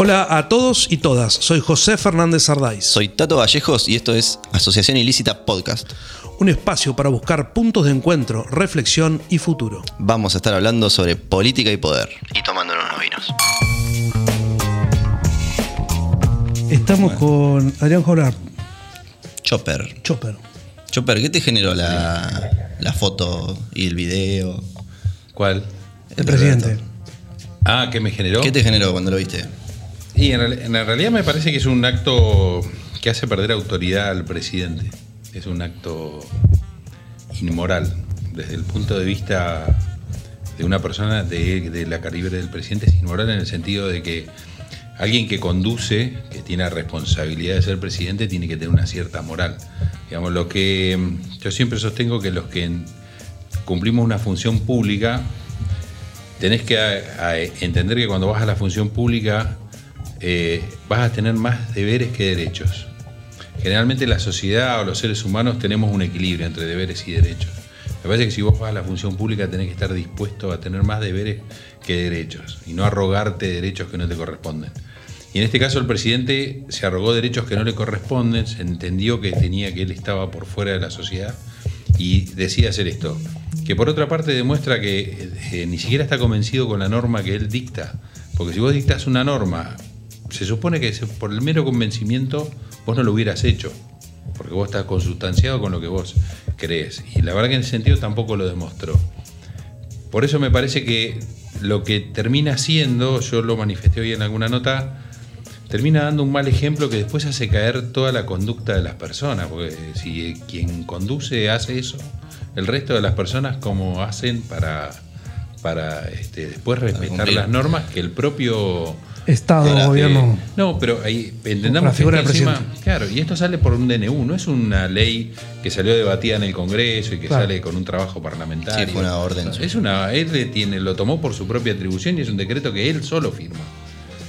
Hola a todos y todas, soy José Fernández Sardáis. Soy Tato Vallejos y esto es Asociación Ilícita Podcast. Un espacio para buscar puntos de encuentro, reflexión y futuro. Vamos a estar hablando sobre política y poder. Y tomándonos unos vinos. Estamos con Adrián Jolar, Chopper. Chopper. Chopper, ¿qué te generó la, la foto y el video? ¿Cuál? El presidente. Ah, ¿qué me generó? ¿Qué te generó cuando lo viste? Y en, en realidad me parece que es un acto que hace perder autoridad al presidente. Es un acto inmoral. Desde el punto de vista de una persona de, la calibre del presidente, es inmoral en el sentido de que alguien que conduce, que tiene la responsabilidad de ser presidente, tiene que tener una cierta moral. Digamos, lo que mm, yo siempre sostengo que los que cumplimos una función pública, tenés que entender que cuando vas a la función pública eh, vas a tener más deberes que derechos. Generalmente la sociedad o los seres humanos tenemos un equilibrio entre deberes y derechos. Me parece que si vos vas a la función pública tenés que estar dispuesto a tener más deberes que derechos y no arrogarte derechos que no te corresponden. Y en este caso el presidente se arrogó derechos que no le corresponden, se entendió que tenía que él estaba por fuera de la sociedad y decide hacer esto. Que por otra parte demuestra que eh, ni siquiera está convencido con la norma que él dicta. Porque si vos dictas una norma, se supone que por el mero convencimiento vos no lo hubieras hecho. Porque vos estás consustanciado con lo que vos crees. Y la verdad que en ese sentido tampoco lo demostró. Por eso me parece que lo que termina siendo, yo lo manifesté hoy en alguna nota, termina dando un mal ejemplo que después hace caer toda la conducta de las personas, porque si quien conduce hace eso, el resto de las personas como hacen para, para este, después respetar las normas que el propio... Estado, Ahora, gobierno. Eh, no, pero ahí La entendamos que figura esto del encima- claro, y esto sale por un DNU, no es una ley que salió debatida en el Congreso y que Claro. sale con un trabajo parlamentario. Sí, fue una orden. Es una, él tiene, lo tomó por su propia atribución y es un decreto que él solo firma.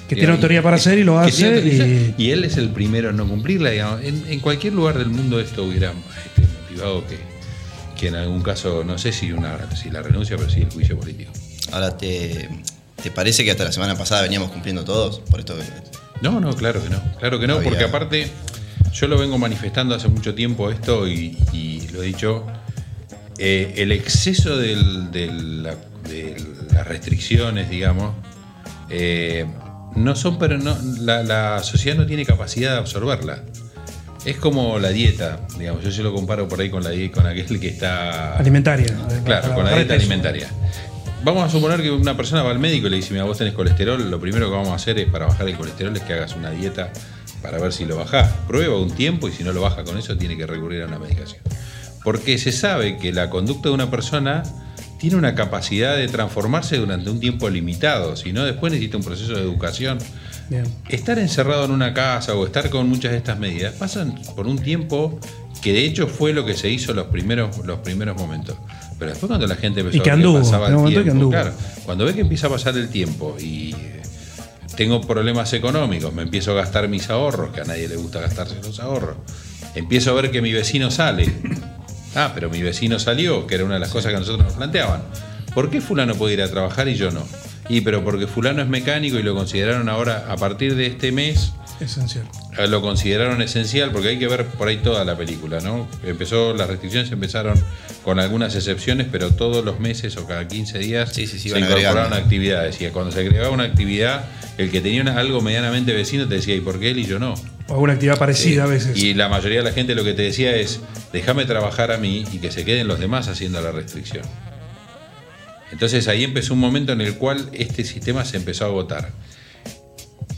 que tiene autoridad para hacer y lo tiene hace. Y, y él es el primero en no cumplirla. digamos. En, en cualquier lugar del mundo esto hubiera este, motivado que, que en algún caso, no sé si, una, si la renuncia, pero sí el juicio político. Ahora, ¿te, ¿te parece que hasta la semana pasada veníamos cumpliendo todos? Por esto No, no, claro que no. Claro que no, porque aparte yo lo vengo manifestando hace mucho tiempo esto y, y lo he dicho. eh, el exceso del- del- la- de las restricciones, digamos, eh, no son, pero no, la, la sociedad no tiene capacidad de absorberla. Es como la dieta, digamos, yo se lo comparo por ahí con la con aquel que está alimentaria. Claro, con la dieta alimentaria. Vamos a suponer que una persona va al médico y le dice, mira, vos tenés colesterol, lo primero que vamos a hacer es para bajar el colesterol es que hagas una dieta para ver si lo bajás. Prueba un tiempo y si no lo baja con eso tiene que recurrir a una medicación. Porque se sabe que la conducta de una persona tiene una capacidad de transformarse durante un tiempo limitado, si no después necesita un proceso de educación. Bien. Estar encerrado en una casa o estar con muchas de estas medidas pasan por un tiempo que de hecho fue lo que se hizo los primeros, los primeros momentos. Pero después cuando la gente empezó Y que anduvo, pasaba el momento que tiempo, anduvo. claro, cuando ve que empieza a pasar el tiempo y eh, tengo problemas económicos, me empiezo a gastar mis ahorros, que a nadie le gusta gastarse los ahorros. Empiezo a ver que mi vecino sale. Ah, pero mi vecino salió, que era una de las cosas que nosotros nos planteaban. ¿Por qué fulano puede ir a trabajar y yo no? Y pero porque fulano es mecánico y lo consideraron ahora, a partir de este mes, Esencial. Eh, lo consideraron esencial porque hay que ver por ahí toda la película, ¿no? Empezó, las restricciones empezaron con algunas excepciones, pero todos los meses o cada 15 días Sí, sí, sí, se incorporaron agregando. actividades. Y cuando se agregaba una actividad, el que tenía una- algo medianamente vecino te decía, ¿y por qué él y yo no? O alguna actividad parecida Eh, a veces. Y la mayoría de la gente lo que te decía es, déjame trabajar a mí y que se queden los demás haciendo la restricción. Entonces ahí empezó un momento en el cual este sistema se empezó a agotar.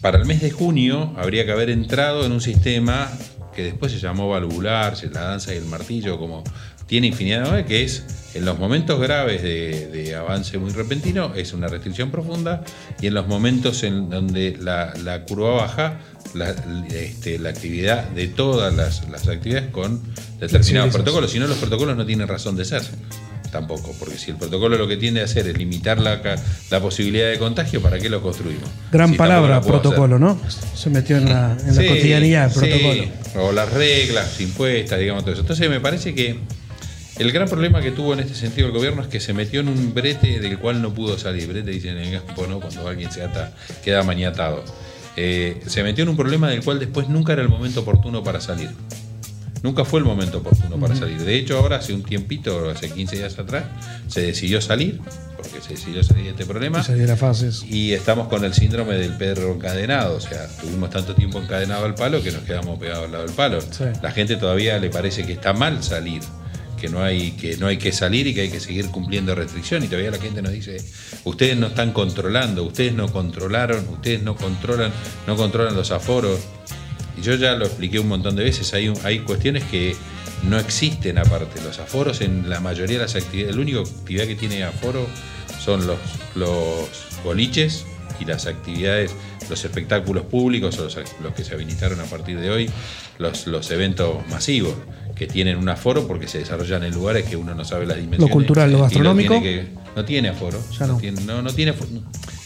Para el mes de junio habría que haber entrado en un sistema que después se llamó valvular, la danza y el martillo, como tiene infinidad de nombres, que es en los momentos graves de, de avance muy repentino, es una restricción profunda, y en los momentos en donde la, la curva baja, la, este, la actividad de todas las, las actividades con determinados protocolos, si no los protocolos no tienen razón de ser. Tampoco, porque si el protocolo lo que tiende a hacer es limitar la, la posibilidad de contagio, ¿para qué lo construimos? Gran Si palabra, hacer. protocolo, ¿no? Se metió en la, en la cotidianidad, el sí, protocolo. O las reglas impuestas, digamos, todo eso. Entonces me parece que el gran problema que tuvo en este sentido el gobierno es que se metió en un brete del cual no pudo salir. Brete dicen en el campo, ¿no? Cuando alguien se ata, queda maniatado. eh, se metió en un problema del cual después nunca era el momento oportuno para salir. Nunca fue el momento oportuno para salir. De hecho, ahora hace un tiempito, hace 15 días atrás, se decidió salir, porque se decidió salir de este problema. Y las fases. Y estamos con el síndrome del perro encadenado, o sea, tuvimos tanto tiempo encadenado al palo que nos quedamos pegados al lado del palo. Sí. La gente todavía le parece que está mal salir, que no hay que no hay que salir y que hay que seguir cumpliendo restricciones. Y todavía la gente nos dice, ustedes no están controlando, ustedes no controlaron, ustedes no controlan, no controlan los aforos. Yo ya lo expliqué un montón de veces, hay, hay cuestiones que no existen aparte. Los aforos en la mayoría de las actividades, la única actividad que tiene aforo son los, los boliches y las actividades, los espectáculos públicos, o los, los que se habilitaron a partir de hoy, los, los eventos masivos, que tienen un aforo porque se desarrollan en lugares que uno no sabe las dimensiones. cultural, lo gastronómico. tiene que- no tiene aforo. Ya no. tiene, no, no tiene aforo.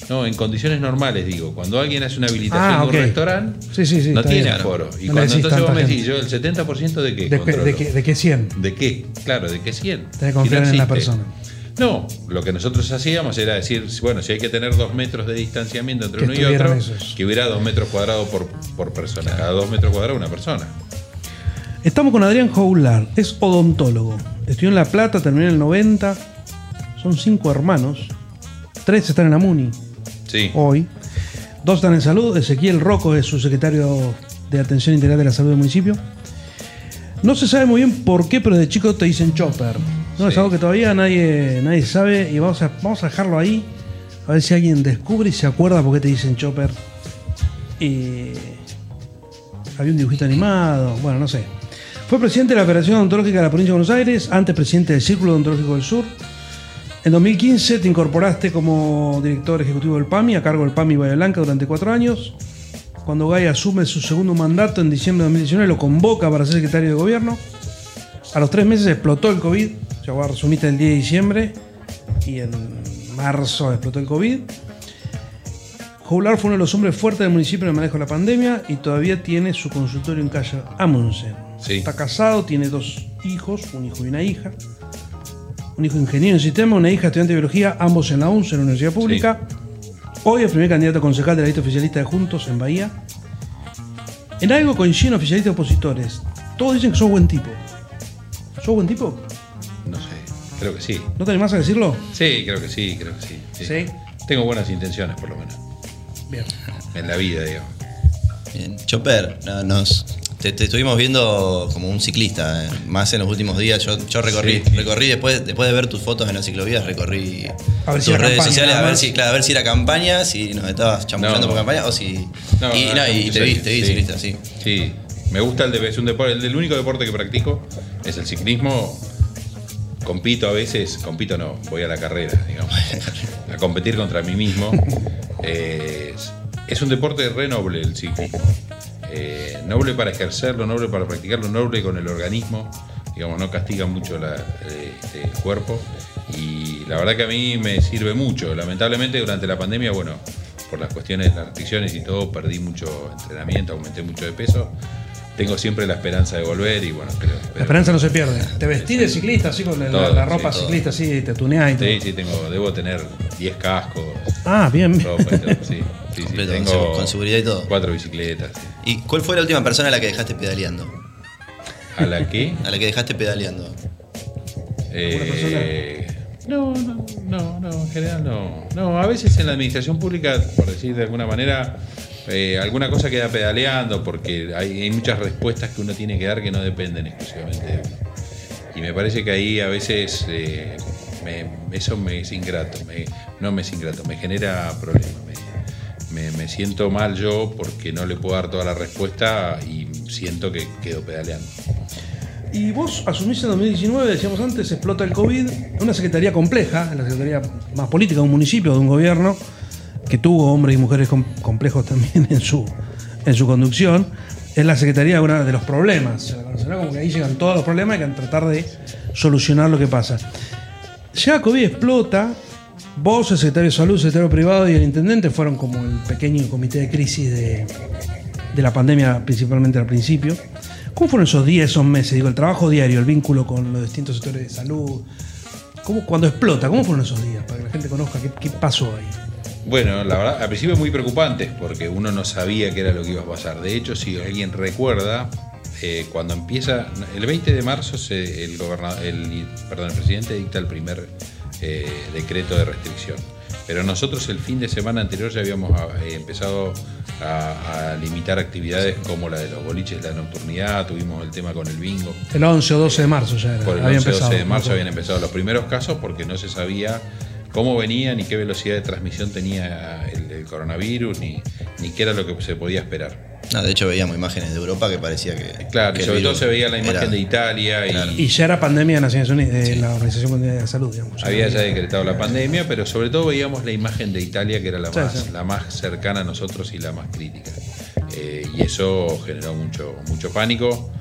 No, en condiciones normales, digo. Cuando alguien hace una habilitación Ah, de un restaurante, Sí, sí, sí, no tiene bien. aforo. Y No cuando entonces vos me decís, yo el 70% de qué ¿De, qué- de, qué, ¿De qué 100? ¿De qué? Claro, ¿de qué 100? Tenés que confiar no en la persona. No, lo que nosotros hacíamos era decir, bueno, si hay que tener dos metros de distanciamiento entre Que uno y otro, esos. que hubiera dos metros cuadrados por, por persona. Cada dos metros cuadrados una persona. Estamos con Adrián Joular, es odontólogo. Estudió en La Plata, terminó en el 90. Son cinco hermanos. Tres están en la MUNI Sí. hoy. Dos están en salud. Ezequiel Rocco es su secretario de Atención Integral de la Salud del municipio. No se sabe muy bien por qué, pero de chico te dicen chopper. No, es algo que todavía nadie, nadie sabe y vamos a, vamos a dejarlo ahí. A ver si alguien descubre y se acuerda por qué te dicen chopper. Y había un dibujito animado, bueno, no sé. Fue presidente de la Operación Odontológica de la Provincia de Buenos Aires, antes presidente del Círculo Odontológico del Sur. En 2015 te incorporaste como director ejecutivo del PAMI, a cargo del PAMI Bahía Blanca durante cuatro años. Cuando Gay asume su segundo mandato en diciembre de 2019, lo convoca para ser secretario de gobierno. A los tres meses explotó el COVID, ya vos resumiste el 10 de diciembre, y en marzo explotó el COVID. Joular fue uno de los hombres fuertes del municipio en el manejo de la pandemia y todavía tiene su consultorio en calle Amundsen. Sí. Está casado, tiene dos hijos, un hijo y una hija. Un hijo ingeniero en sistema, una hija estudiante de biología, ambos en la UNCE, en la Universidad Pública. Hoy es primer candidato a concejal de la lista oficialista de Juntos en Bahía. En algo coinciden oficialistas y opositores. Todos dicen que sos buen tipo. ¿Sos buen tipo? No sé, creo que sí. ¿No te animás a decirlo? Sí, creo que sí, creo que sí. sí. Sí. Tengo buenas intenciones, por lo menos. Bien. En la vida, digamos. Bien. Chopper, no, nos, te, te estuvimos viendo como un ciclista, eh, más en los últimos días. Yo, yo recorrí, Sí. recorrí después, después de ver tus fotos en las ciclovías, recorrí si tus redes campaña, sociales a ver, si, claro, a ver si era campaña, si nos estabas chamullando No. por campaña o si. No, y, no, y te vi, te vi sí. ciclista, sí. Sí, me gusta el de, es un deporte, el, el único deporte que practico es el ciclismo. Compito a veces, compito no, voy a la carrera, digamos, a competir contra mí mismo. Eh, es, es un deporte re noble el ciclismo. Eh, noble para ejercerlo, noble para practicarlo, noble con el organismo. Digamos, no castiga mucho la- eh, este, el cuerpo. Y la verdad que a mí me sirve mucho. Lamentablemente durante la pandemia, bueno, por las cuestiones de las restricciones y todo, perdí mucho entrenamiento, aumenté mucho de peso. Tengo siempre la esperanza de volver y bueno, creo. La esperanza no se pierde. Te vestís de ciclista, así con la, Todo, la ropa sí, ciclista, así, te tuneás y todo. Sí, sí, tengo, debo tener 10 cascos, Ah, bien. bien. ropa y todo, sí. Sí, sí, tengo con seguridad y todo. Cuatro bicicletas. sí. ¿Y cuál fue la última persona a la que dejaste pedaleando? ¿A la que? A la que dejaste pedaleando. Eh, no, no, no, no, en general no. No, a veces en la administración pública, por decir de alguna manera, eh, alguna cosa queda pedaleando porque hay, hay muchas respuestas que uno tiene que dar que no dependen exclusivamente de uno. Y me parece que ahí a veces eh, me- eso me es ingrato, me- no me es ingrato, me genera problemas. Me, me- siento mal yo porque no le puedo dar toda la respuesta y siento que quedo pedaleando. Y vos asumís en 2019, decíamos antes, explota el COVID, una secretaría compleja, la secretaría más política de un municipio, de un gobierno, que tuvo hombres y mujeres com- complejos también en su, en su conducción. Es la secretaría de, los problemas, se la conocerá como que ahí llegan todos los problemas y que tratar de solucionar lo que pasa. Ya COVID explota, vos, el secretario de salud, el secretario privado y el intendente fueron como el pequeño comité de crisis de, de la pandemia, principalmente al principio. ¿Cómo fueron esos días, esos meses? Digo, el trabajo diario, el vínculo con los distintos sectores de salud. ¿Cómo, cuando explota, ¿cómo fueron esos días? Para que la gente conozca qué, pasó ahí. Bueno, la verdad, al principio muy preocupantes porque uno no sabía qué era lo que iba a pasar. De hecho, si alguien recuerda, eh, cuando empieza, el 20 de marzo el, el, perdón, el presidente dicta el primer eh, decreto de restricción. Pero nosotros el fin de semana anterior ya habíamos ah, eh, empezado a, a limitar actividades como la de los boliches, la nocturnidad, tuvimos el tema con el bingo. El 11 o 12 de marzo ya era. Por el había 11 empezado. 12 de marzo habían empezado los primeros casos porque no se sabía cómo venían ni qué velocidad de transmisión tenía el, el coronavirus, ni, ni qué era lo que se podía esperar. No, de hecho veíamos imágenes de Europa que parecía que. Claro, que sobre todo se veía la imagen era- de Italia y Claro. Y ya era pandemia de Naciones Unidas, de la Organización Mundial de la Salud, digamos. había ya decretado la pandemia, pero sobre todo veíamos la imagen de Italia que era la, Sí, más, sí. la más cercana a nosotros y la más crítica. Eh, y eso generó mucho, mucho pánico.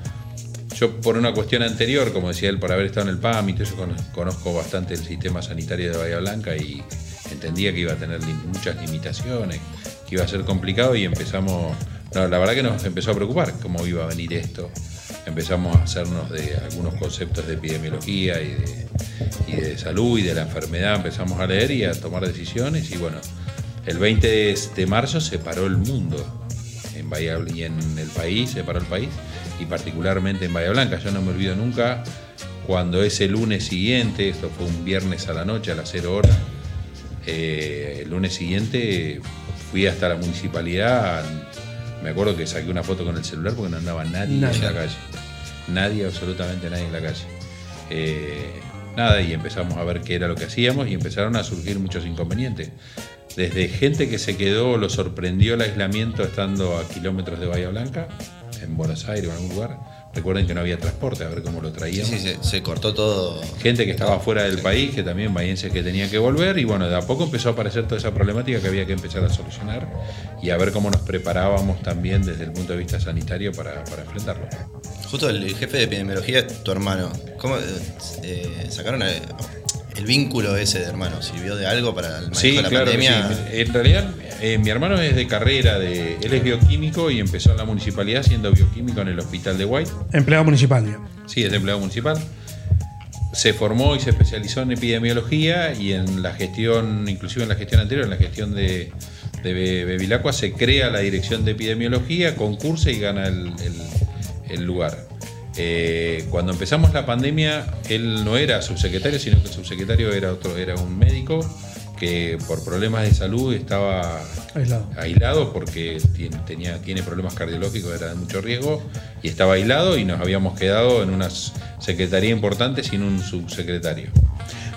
Yo por una cuestión anterior, como decía él, por haber estado en el PAM y todo eso, con- conozco bastante el sistema sanitario de Bahía Blanca y entendía que iba a tener muchas limitaciones, que iba a ser complicado y empezamos, la verdad que nos empezó a preocupar cómo iba a venir esto. Empezamos a hacernos de algunos conceptos de epidemiología y de, salud y de la enfermedad, empezamos a leer y a tomar decisiones y bueno, el 20 de- de marzo se paró el mundo en Bahía y en el país, se paró el país, y particularmente en Bahía Blanca. Yo no me olvido nunca cuando ese lunes siguiente, esto fue un viernes a la noche, a las 0 horas, eh, el lunes siguiente fui hasta la municipalidad, me acuerdo que saqué una foto con el celular porque no andaba nadie Nadie. en la calle. Nadie, absolutamente nadie en la calle. Eh, nada, y empezamos a ver qué era lo que hacíamos y empezaron a surgir muchos inconvenientes. Desde gente que se quedó, lo sorprendió el aislamiento estando a kilómetros de Bahía Blanca, en Buenos Aires o en algún lugar. Recuerden que no había transporte, a ver cómo lo traíamos. sí, se, se cortó todo. Gente que estaba fuera del país, que también bahienses que tenían que volver, y bueno, de a poco empezó a aparecer toda esa problemática que había que empezar a solucionar y a ver cómo nos preparábamos también desde el punto de vista sanitario para, para enfrentarlo. Justo el, jefe de epidemiología es tu hermano. ¿Cómo eh, eh, sacaron el, el vínculo ese de hermano? ¿Sirvió de algo para el manejo Sí, de la claro. pandemia? sí. En realidad, eh, mi hermano es de carrera, de, él es bioquímico y empezó en la municipalidad siendo bioquímico en el hospital de White. Empleado municipal, digamos. Sí, es empleado municipal. Se formó y se especializó en epidemiología y en la gestión, inclusive en la gestión anterior, en la gestión de, de Bevilacqua, se crea la dirección de epidemiología, concursa y gana el, el- el lugar. Eh, cuando empezamos la pandemia, él no era subsecretario, sino que el subsecretario era otro, era un médico que por problemas de salud estaba Aislado. aislado porque tiene, tenía, tiene problemas cardiológicos, era de mucho riesgo, y estaba aislado y nos habíamos quedado en una secretaría importante sin un subsecretario.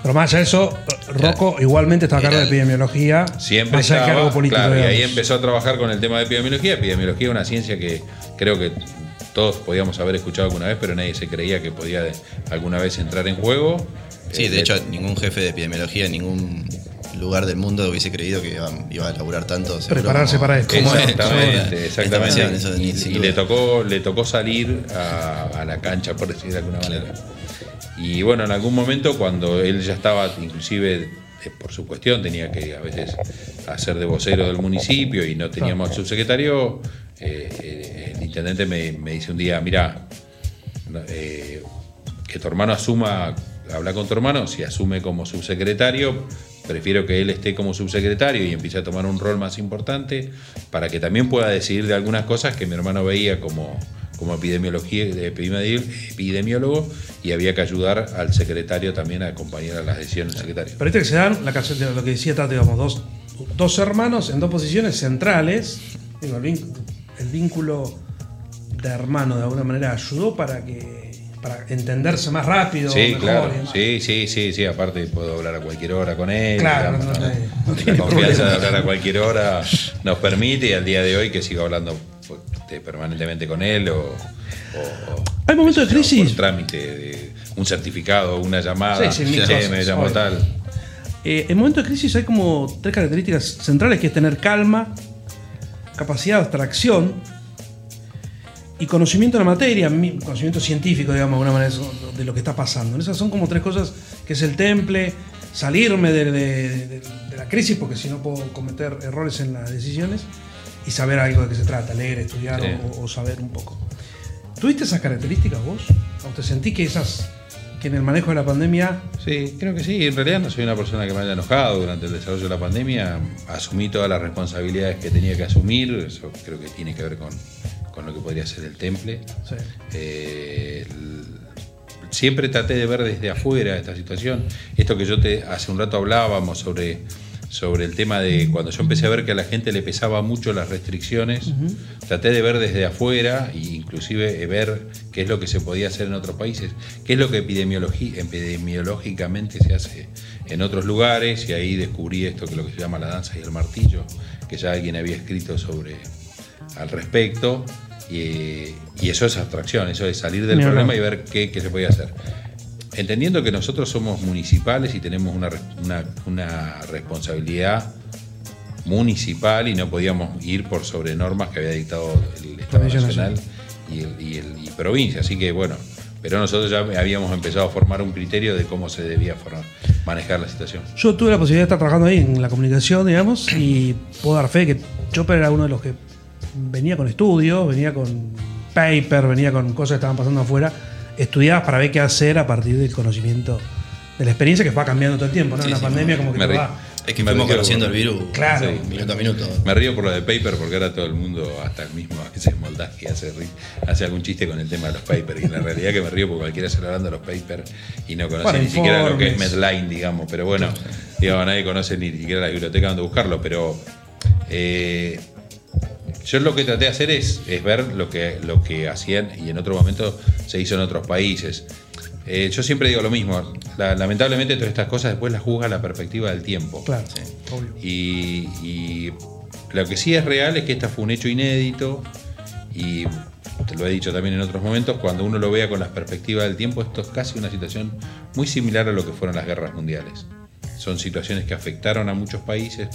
Pero más allá de eso, Rocco igualmente estaba a cargo de epidemiología. Siempre estaba, político. claro, y ahí empezó a trabajar con el tema de epidemiología. Epidemiología es una ciencia que creo que todos podíamos haber escuchado alguna vez, pero nadie se creía que podía de- alguna vez entrar en juego. Sí, Eh, de hecho, ningún jefe de epidemiología en ningún lugar del mundo hubiese creído que iba, iba a laburar tanto. Prepararse como- para esto. Exactamente, exactamente. Y, le tocó, le tocó salir a, a la cancha, por decir de alguna manera. Y bueno, en algún momento cuando él ya estaba, inclusive eh, por su cuestión, tenía que a veces hacer de vocero del municipio y no teníamos subsecretario, eh, el intendente me, dice un día, mira, eh, que tu hermano asuma, habla con tu hermano, si asume como subsecretario, prefiero que él esté como subsecretario y empiece a tomar un rol más importante para que también pueda decidir de algunas cosas que mi hermano veía como, como epidemiología, epidemi- epidemiólogo y había que ayudar al secretario también a acompañar a las decisiones del secretario. Pero este que se dan, la canción lo que decía Tati, digamos, dos, dos hermanos en dos posiciones centrales. Digo, el, vínculo, de hermano de alguna manera ayudó para que para entenderse más rápido. Sí, mejor, claro. Sí, sí, sí, sí. Aparte puedo hablar a cualquier hora con él. Claro, digamos, no, no, ¿no? La confianza problema. de hablar a cualquier hora nos permite y al día de hoy que sigo hablando este, permanentemente con él o, o- Hay momentos de crisis. por trámite de un certificado, una llamada. Sí, sí, me llamó tal. Eh, en momentos de crisis hay como tres características centrales, que es tener calma, capacidad de abstracción y conocimiento de la materia, mi- conocimiento científico, digamos, de alguna manera, de lo que está pasando. Esas son como tres cosas que es el temple, salirme de, de- de- de la crisis, porque si no puedo cometer errores en las decisiones, y saber algo de qué se trata, leer, estudiar Sí. o, o saber un poco. ¿Tuviste esas características vos? ¿O te sentí que esas que en el manejo de la pandemia. Sí, creo que sí. En realidad no soy una persona que me haya enojado durante el desarrollo de la pandemia. Asumí todas las responsabilidades que tenía que asumir. Eso creo que tiene que ver con, con lo que podría ser el temple. Sí. Eh, el- siempre traté de ver desde afuera esta situación. Esto que yo te hace un rato hablábamos sobre, sobre el tema de cuando yo empecé a ver que a la gente le pesaba mucho las restricciones, traté de ver desde afuera e inclusive ver qué es lo que se podía hacer en otros países, qué es lo que epidemiológicamente se hace en otros lugares y ahí descubrí esto que es lo que se llama la danza y el martillo, que ya alguien había escrito sobre al respecto. Y, y eso es abstracción, eso es salir del Mira, problema no. y ver qué, qué se podía hacer. Entendiendo que nosotros somos municipales y tenemos una, una- una responsabilidad municipal y no podíamos ir por sobre normas que había dictado el Estado Nacional y, el- y el- y provincia. Así que bueno, pero nosotros ya habíamos empezado a formar un criterio de cómo se debía formar- manejar la situación. Yo tuve la posibilidad de estar trabajando ahí en la comunicación, digamos, y puedo dar fe que Chopper era uno de los que venía con estudios, venía con paper, venía con cosas que estaban pasando afuera, estudiadas para ver qué hacer a partir del conocimiento de la experiencia que va cambiando todo el tiempo, ¿no? Sí, Una sí, pandemia como que me te va. Es que Me fuimos río conociendo por- el virus. Claro. sí, minuto a minuto. Me río por lo de paper porque ahora todo el mundo, hasta el mismo a veces Moldaski hace, hace algún chiste con el tema de los papers. Y en la realidad que me río porque cualquiera se hablando de los papers y no conoce ni siquiera lo que es. Medline, digamos. Pero bueno, digamos, nadie conoce ni siquiera la biblioteca donde buscarlo. Pero eh, yo lo que traté de hacer es, es ver lo que, lo que hacían y en otro momento se hizo en otros países. Eh, yo siempre digo lo mismo, la- lamentablemente todas estas cosas después las juzga la perspectiva del tiempo. Claro, Sí. obvio. Y, y lo que sí es real es que este fue un hecho inédito y te lo he dicho también en otros momentos, cuando uno lo vea con las perspectivas del tiempo, esto es casi una situación muy similar a lo que fueron las guerras mundiales. Son situaciones que afectaron a muchos países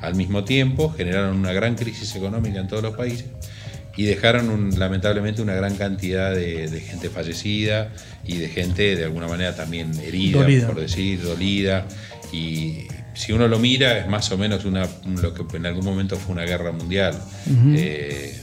al mismo tiempo, generaron una gran crisis económica en todos los países y dejaron un- lamentablemente una gran cantidad de, de gente fallecida y de gente de alguna manera también herida, Dolida. por decir, dolida. Y si uno lo mira, es más o menos una, lo que en algún momento fue una guerra mundial. Eh,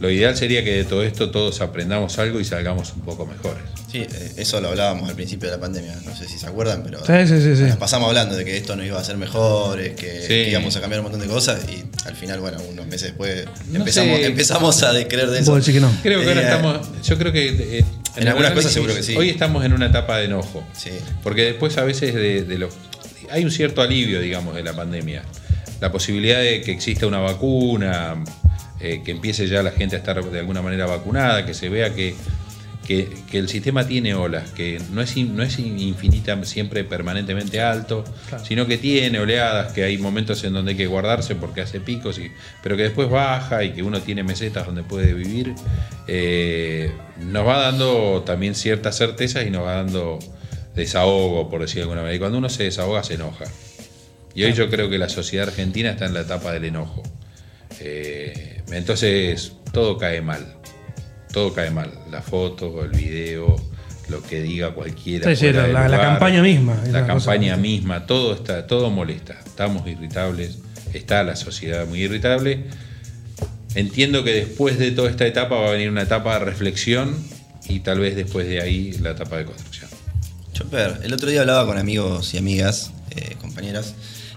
lo ideal sería que de todo esto todos aprendamos algo y salgamos un poco mejores. Sí, eh, eso lo hablábamos al principio de la pandemia. No sé si se acuerdan, pero Sí, sí, sí, sí. nos pasamos hablando de que esto no iba a ser mejor, eh, que, Sí. que íbamos a cambiar un montón de cosas y al final, bueno, unos meses después No empezamos, sé. empezamos a creer de eso. Puedo decir que no. Creo que ahora Eh, estamos, yo creo que eh, en algunas análisis, cosas seguro que sí. Hoy estamos en una etapa de enojo. Sí. Porque después a veces de, de lo, hay un cierto alivio, digamos, de la pandemia. La posibilidad de que exista una vacuna, eh, que empiece ya la gente a estar de alguna manera vacunada, que se vea que, que, que el sistema tiene olas, que no es, in- no es in- infinita siempre permanentemente alto, Claro. sino que tiene oleadas, que hay momentos en donde hay que guardarse porque hace picos, y, pero que después baja y que uno tiene mesetas donde puede vivir, eh, nos va dando también ciertas certezas y nos va dando desahogo, por decir de alguna manera. Y cuando uno se desahoga, se enoja. Y hoy yo creo que la sociedad argentina está en la etapa del enojo. Eh, entonces, todo cae mal. Todo cae mal. La foto, el video, lo que diga cualquiera. Sí, sí, fuera la- campaña misma, La campaña misma, todo está, todo molesta. Estamos irritables. Está la sociedad muy irritable. Entiendo que después de toda esta etapa va a venir una etapa de reflexión y tal vez después de ahí la etapa de construcción. Chopper, el otro día hablaba con amigos y amigas, eh, compañeras,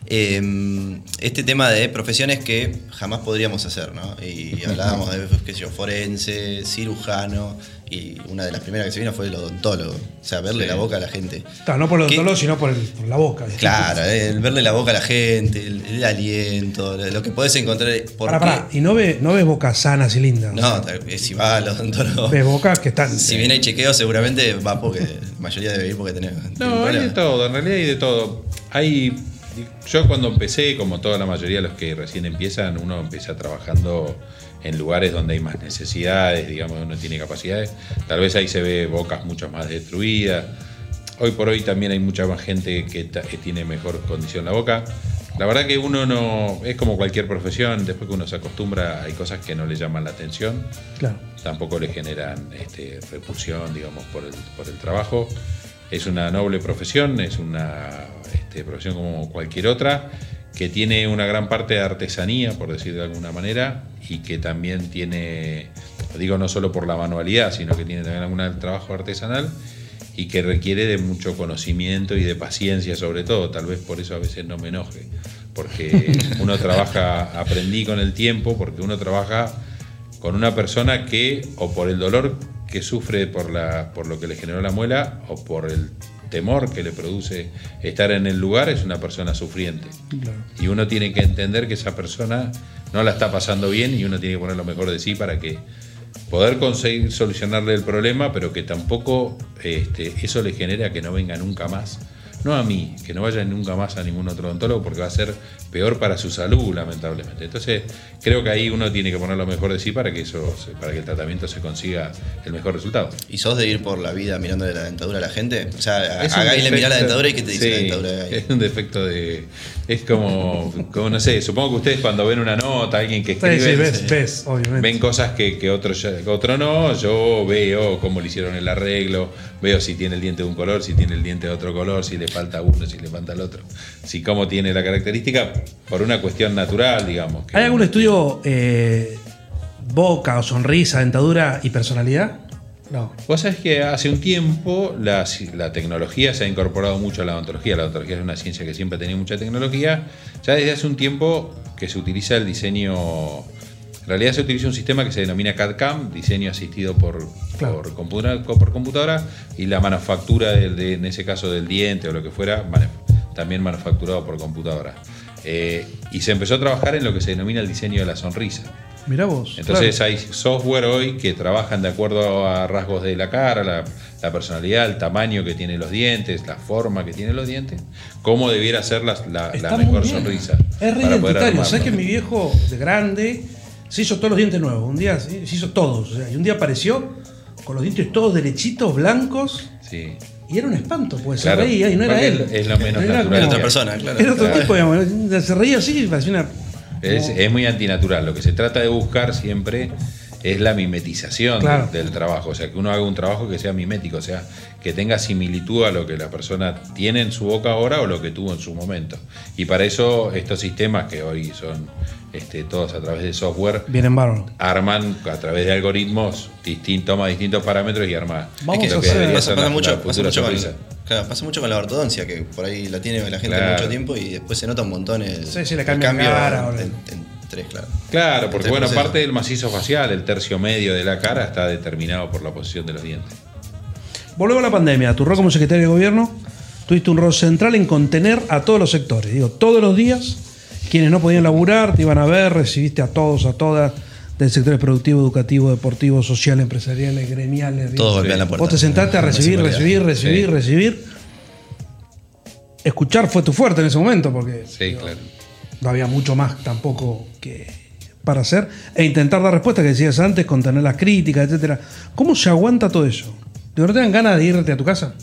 eh, este tema de profesiones que jamás podríamos hacer, ¿no? Y hablábamos de, qué sé yo, forense, cirujano, y una de las primeras que se vino fue el odontólogo, o sea, verle Sí. la boca a la gente. Claro, no por el dolor, sino por, el- por la boca. Claro, eh, el verle la boca a la gente, el, el aliento, lo que podés encontrar. ¿por Pará, pará. Y no ves no ves bocas sanas y lindas. No, eh, si va al odontólogo. Ves bocas que están. Si bien hay chequeo, seguramente va porque la mayoría debe ir porque un No, hay problema. de todo, en realidad hay de todo. Hay, yo cuando empecé, como toda la mayoría de los que recién empiezan, uno empieza trabajando en lugares donde hay más necesidades, digamos, uno tiene capacidades. Tal vez ahí se ve bocas mucho más destruidas. Hoy por hoy también hay mucha más gente que, que tiene mejor condición la boca. La verdad que uno no, es como cualquier profesión, después que uno se acostumbra, hay cosas que no le llaman la atención Claro. tampoco le generan este, repulsión, digamos, por el, por el trabajo. Es una noble profesión, es una este, profesión como cualquier otra, que tiene una gran parte de artesanía, por decir de alguna manera, y que también tiene, digo no solo por la manualidad, sino que tiene también algún trabajo artesanal, y que requiere de mucho conocimiento y de paciencia sobre todo, tal vez por eso a veces no me enoje, porque uno trabaja, aprendí con el tiempo, porque uno trabaja con una persona que o por el dolor que sufre por, la, por lo que le generó la muela o por el temor que le produce estar en el lugar es una persona sufriente. Y uno tiene que entender que esa persona no la está pasando bien y uno tiene que poner lo mejor de sí para que poder conseguir solucionarle el problema, pero que tampoco este, eso le genere a que no venga nunca más no a mí, que no vaya nunca más a ningún otro odontólogo porque va a ser peor para su salud, lamentablemente. Entonces, creo que ahí uno tiene que poner lo mejor de sí para que eso, para que el tratamiento se consiga el mejor resultado. ¿Y sos de ir por la vida mirándole la dentadura a la gente? O sea, a Guy le mirá la dentadura y ¿qué te dice la dentadura de Guy? Es un defecto de. Es como, como, no sé, supongo que ustedes cuando ven una nota, alguien que escribe. Sí, ves, ves, obviamente. Ven cosas que, que otro, otro no. Yo veo cómo le hicieron el arreglo, veo si tiene el diente de un color, si tiene el diente de otro color, si le falta uno, si le falta el otro. Si cómo tiene la característica, por una cuestión natural, digamos. ¿Hay algún estudio eh, boca o sonrisa, dentadura y personalidad? No. Vos sabés que hace un tiempo la, la, tecnología se ha incorporado mucho a la odontología. La odontología es una ciencia que siempre ha tenido mucha tecnología. Ya desde hace un tiempo que se utiliza el diseño. En realidad se utiliza un sistema que se denomina CAD-CAM, diseño asistido por, por, computadora, por computadora, y la manufactura, de, en ese caso del diente o lo que fuera, también manufacturado por computadora. Eh, y se empezó a trabajar en lo que se denomina el diseño de la sonrisa. Mirá vos. Entonces hay software hoy que trabajan de acuerdo a rasgos de la cara, la, personalidad, el tamaño que tienen los dientes, la forma que tienen los dientes, cómo debiera ser la, mejor sonrisa. Es re identitario. ¿Sabes que mi viejo de grande se hizo todos los dientes nuevos? Un día se hizo todos. y un día apareció con los dientes todos derechitos, blancos. Sí. Y era un espanto, pues se reía y no era él. Es lo menos natural. Era otra persona, claro. Era otro tipo, digamos. Se reía así y parecía una. Es, muy antinatural. Lo que se trata de buscar siempre es la mimetización del, trabajo. O sea, que uno haga un trabajo que sea mimético, o sea, que tenga similitud a lo que la persona tiene en su boca ahora o lo que tuvo en su momento. Y para eso estos sistemas que hoy son este, todos a través de software Vienen arman a través de algoritmos distintos, toma distintos parámetros y arma Vamos a hacer, pasa, mucho, pasa, mucho con, claro, pasa mucho con la ortodoncia, que por ahí la tiene la gente mucho tiempo y después se nota un montón el, sí, sí, le cambio en, tres, claro. Claro, porque bueno, parte del macizo facial, el tercio medio de la cara está determinado por la posición de los dientes. Volvemos a la pandemia. Tu rol como secretario de gobierno tuviste un rol central en contener a todos los sectores. Digo, todos los días quienes no podían laburar, te iban a ver, recibiste a todos, a todas, del sector productivo, educativo, deportivo, social, empresariales, gremiales. Todos golpean la puerta. Vos te sentaste a recibir, recibir, recibir, recibir. Escuchar fue tu fuerte en ese momento, porque no había mucho más tampoco que para hacer. E intentar dar respuesta que decías antes, contener las críticas, etcétera. ¿Cómo se aguanta todo eso? ¿De verdad te dan ganas de irte a tu casa?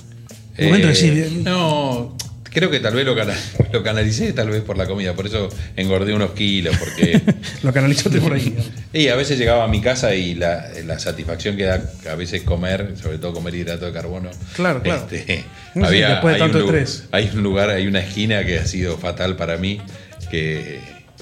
Eh, no, Creo que tal vez lo, lo, canalicé tal vez por la comida, por eso engordé unos kilos, porque... lo canalizaste por ahí. y a veces llegaba a mi casa y la, satisfacción que da a veces comer, sobre todo comer hidrato de carbono. Claro, claro. Este, había, después de tanto hay un, estrés. Hay un lugar, hay una esquina que ha sido fatal para mí, que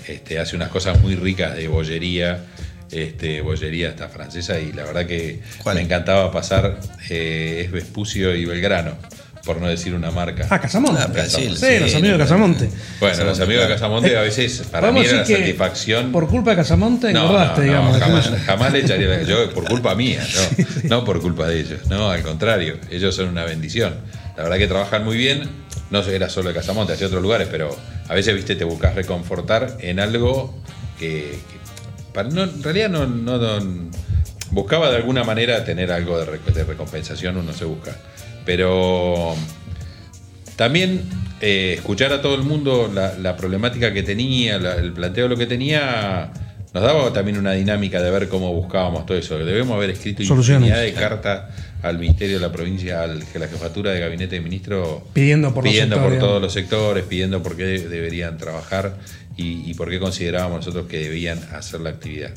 este, hace unas cosas muy ricas de bollería, este, bollería hasta francesa, y la verdad que me encantaba pasar, eh, es Vespucio y Belgrano por no decir una marca. Ah, Casamonte. Ah, sí, los amigos de Casamonte. Bueno, los amigos de Casamonte a veces para mí era la satisfacción. Por culpa de Casamonte engordaste, digamos. jamás, le echaría yo por culpa mía, no, no por culpa de ellos, no, al contrario, ellos son una bendición. La verdad que trabajan muy bien, no era solo de Casamonte, hacía otros lugares, pero a veces, viste, te buscas reconfortar en algo que, en realidad no, no, buscaba de alguna manera tener algo de, de recompensación, uno se busca. Pero también eh, escuchar a todo el mundo la, problemática que tenía, el planteo de lo que tenía, nos daba también una dinámica de ver cómo buscábamos todo eso. Debemos haber escrito infinidad de cartas al Ministerio de la Provincia, a la Jefatura de Gabinete de Ministros, pidiendo por, por todos los sectores, pidiendo por qué deberían trabajar y, y por qué considerábamos nosotros que debían hacer la actividad.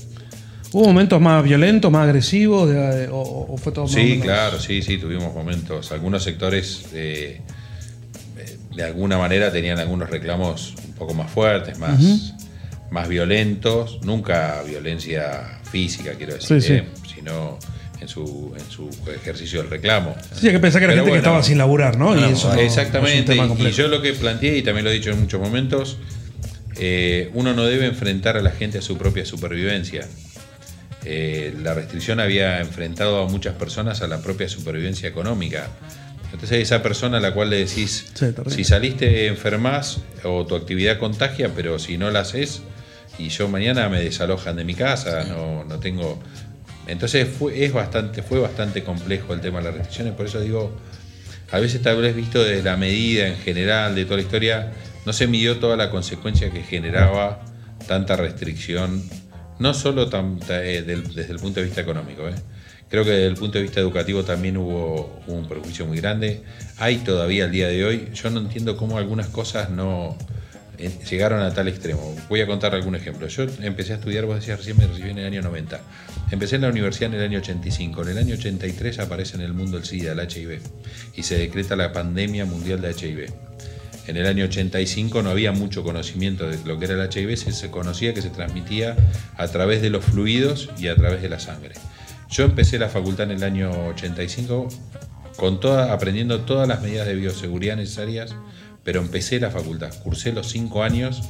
¿Hubo momentos más violentos, más agresivos o, fue todo más Sí, claro, sí, sí, tuvimos momentos. Algunos sectores eh, de alguna manera tenían algunos reclamos un poco más fuertes, más, más violentos. Nunca violencia física, quiero decir, ¿eh? sino en su, en su ejercicio del reclamo. Sí, hay que pensar que era gente que estaba sin laburar, ¿no? no, y eso no es Exactamente, y yo lo que planteé, y también lo he dicho en muchos momentos, eh, uno no debe enfrentar a la gente a su propia supervivencia. Eh, la restricción había enfrentado a muchas personas a la propia supervivencia económica. Entonces esa persona a la cual le decís, Sí, si saliste enfermas o tu actividad contagia, pero si no la haces, y yo mañana me desalojan de mi casa, no, no tengo... Entonces fue, es bastante, fue bastante complejo el tema de las restricciones, por eso digo, a veces tal vez visto desde la medida en general de toda la historia, no se midió toda la consecuencia que generaba tanta restricción, no solo tan- ta- eh, desde el punto de vista económico. ¿eh? Creo que desde el punto de vista educativo también hubo, hubo un perjuicio muy grande. Hay todavía al día de hoy, yo no entiendo cómo algunas cosas no eh, llegaron a tal extremo. Voy a contar algún ejemplo. Yo empecé a estudiar, vos decías recién me recibí en el año 90. Empecé en la universidad en el año 85. En el año 83 aparece en el mundo el SIDA, el HIV, y se decreta la pandemia mundial de HIV. En el año 85 no había mucho conocimiento de lo que era el HIV, se, conocía que se transmitía a través de los fluidos y a través de la sangre. Yo empecé la facultad en el año 85 con toda, aprendiendo todas las medidas de bioseguridad necesarias, pero empecé la facultad, cursé los cinco años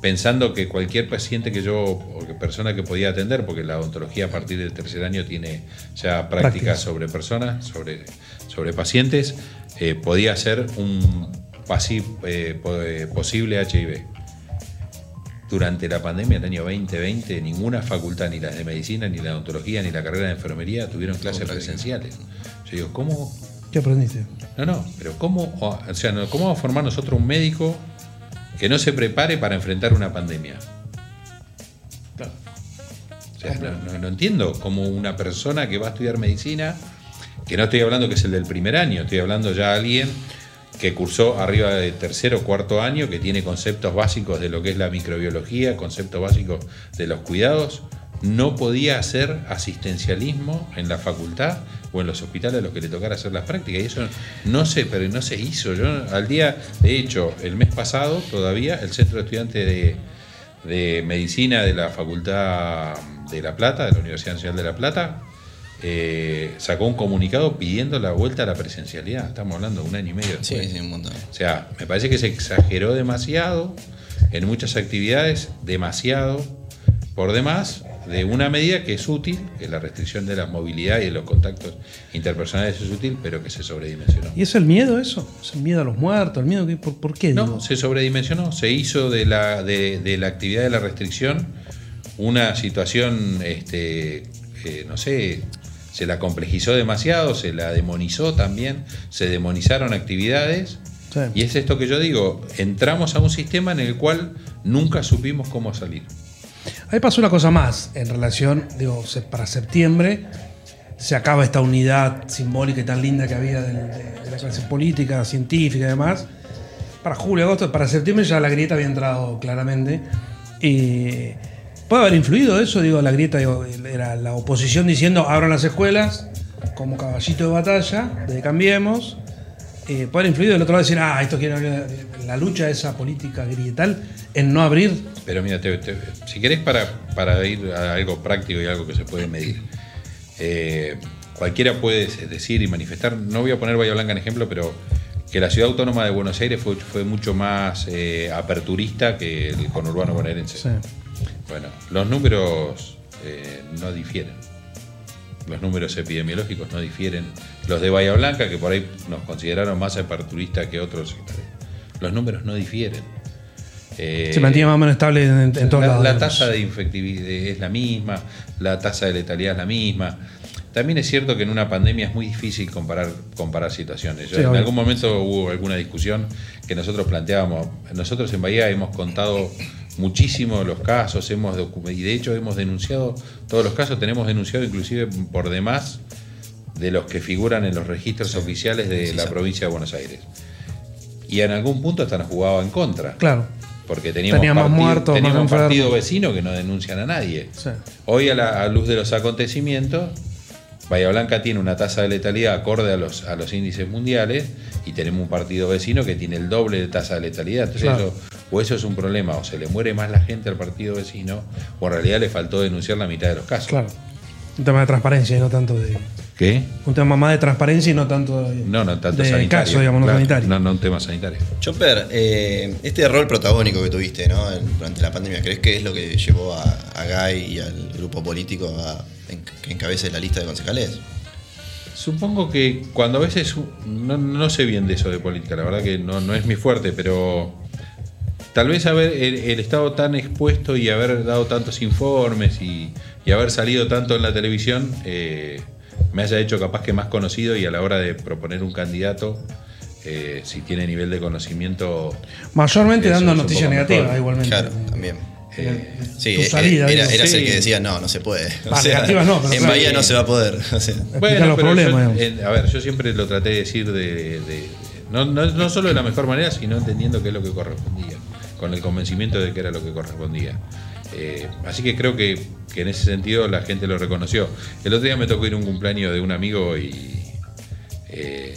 pensando que cualquier paciente que yo, o que persona que podía atender, porque la odontología a partir del tercer año tiene ya prácticas Prácticas. sobre personas, sobre, sobre pacientes, eh, podía ser un eh, po- eh, posible HIV. Durante la pandemia del año 2020, ninguna facultad, ni la de medicina, ni la de odontología, ni la carrera de enfermería, tuvieron clases presenciales. Yo digo, ¿cómo ¿Qué aprendiste? no, no, pero ¿cómo, o sea, ¿cómo va a formar nosotros un médico que no se prepare para enfrentar una pandemia? O sea, no, no- no entiendo cómo una persona que va a estudiar medicina, que no estoy hablando que es el del primer año, estoy hablando ya de alguien que cursó arriba de tercer o cuarto año, que tiene conceptos básicos de lo que es la microbiología, conceptos básicos de los cuidados, no podía hacer asistencialismo en la facultad o en los hospitales a los que le tocara hacer las prácticas. Y eso no se, pero no se hizo. Yo al día, de hecho, el mes pasado todavía el Centro de Estudiantes de, de Medicina de la Facultad de La Plata, de la Universidad Nacional de La Plata, eh, sacó un comunicado pidiendo la vuelta a la presencialidad. Estamos hablando de un año y medio Sí, después. sí, un montón. O sea, me parece que se exageró demasiado en muchas actividades, demasiado por demás, de una medida que es útil, que la restricción de la movilidad y de los contactos interpersonales es útil, pero que se sobredimensionó. ¿Y es el miedo eso? ¿Es el miedo a los muertos? ¿El miedo que, por, por qué? No, digo? se sobredimensionó, se hizo de la, de, de la actividad de la restricción una situación, este, eh, no sé, se la complejizó demasiado, se la demonizó también, se demonizaron actividades. Sí. Y es esto que yo digo, entramos a un sistema en el cual nunca supimos cómo salir. Ahí pasó una cosa más en relación, digo, para septiembre se acaba esta unidad simbólica y tan linda que había del- de, de la clase política, científica y demás. Para julio, agosto, para septiembre ya la grieta había entrado claramente. Y puede haber influido eso, digo, la grieta digo, era la oposición diciendo abran las escuelas como caballito de batalla, de cambiemos. Eh, puede haber influido del otro lado decir, ah, esto quiere hablar de la lucha de esa política grietal en no abrir Pero mira, te- te- si querés para, para ir a algo práctico y algo que se puede medir, eh, cualquiera puede decir y manifestar, no voy a poner Bahía Blanca en ejemplo, pero que la ciudad autónoma de Buenos Aires fue, fue mucho más eh, aperturista que el conurbano bonaerense. Sí. Bueno, los números eh, no difieren. Los números epidemiológicos no difieren. Los de Bahía Blanca, que por ahí nos consideraron más aperturistas que otros sectores, los números no difieren. Eh, Se mantiene más o menos estable en, en todos la, lados. la tasa de infectividad es la misma, la tasa de letalidad es la misma. También es cierto que en una pandemia es muy difícil comparar, comparar situaciones. Yo- Sí, en obvio. algún momento hubo alguna discusión que nosotros planteábamos. Nosotros en Bahía hemos contado muchísimo los casos, hemos y de hecho hemos denunciado todos los casos, tenemos denunciado inclusive por demás de los que figuran en los registros oficiales de Sí, la sí. provincia de Buenos Aires. Y en algún punto hasta nos jugaba en contra. Claro. Porque teníamos, partido- muertos, teníamos enfermos. partidos vecinos que no denuncian a nadie. Hoy, a la a luz de los acontecimientos, Bahía Blanca tiene una tasa de letalidad acorde a los, a los índices mundiales y tenemos un partido vecino que tiene el doble de tasa de letalidad. Entonces, Claro. eso, o eso es un problema, o se le muere más la gente al partido vecino, o en realidad le faltó denunciar la mitad de los casos. Claro. Un tema de transparencia y no tanto de. ¿Qué? Un tema más de transparencia y no tanto de. No, no tanto de sanitario. caso, digamos, no sanitario. No, no un tema sanitario. Chopper, eh, este rol protagónico que tuviste ¿no? durante la pandemia, ¿crees que es lo que llevó a, a Guy y al grupo político a en- que encabece la lista de concejales? Supongo que cuando a veces, no, no sé bien de eso de política, la verdad que no, no es mi fuerte, pero tal vez haber el, el estado tan expuesto y haber dado tantos informes y, y haber salido tanto en la televisión eh, me haya hecho capaz que más conocido y a la hora de proponer un candidato, eh, si tiene nivel de conocimiento... Mayormente dando noticias negativas, igualmente. Claro, también. eh, Sí, Tu eh, salida, era, el Sí. que decía, no, no se puede. Negativas no, pero en claro. Bahía no se va a poder. o sea. Explicar los pero problemas, yo, digamos. en- a ver, yo siempre lo traté de decir de, de- no, no, no solo de la mejor manera, sino entendiendo qué es lo que correspondía, con el convencimiento de que era lo que correspondía. Eh, así que creo que, que en ese sentido la gente lo reconoció. El otro día me tocó ir a un cumpleaños de un amigo y eh,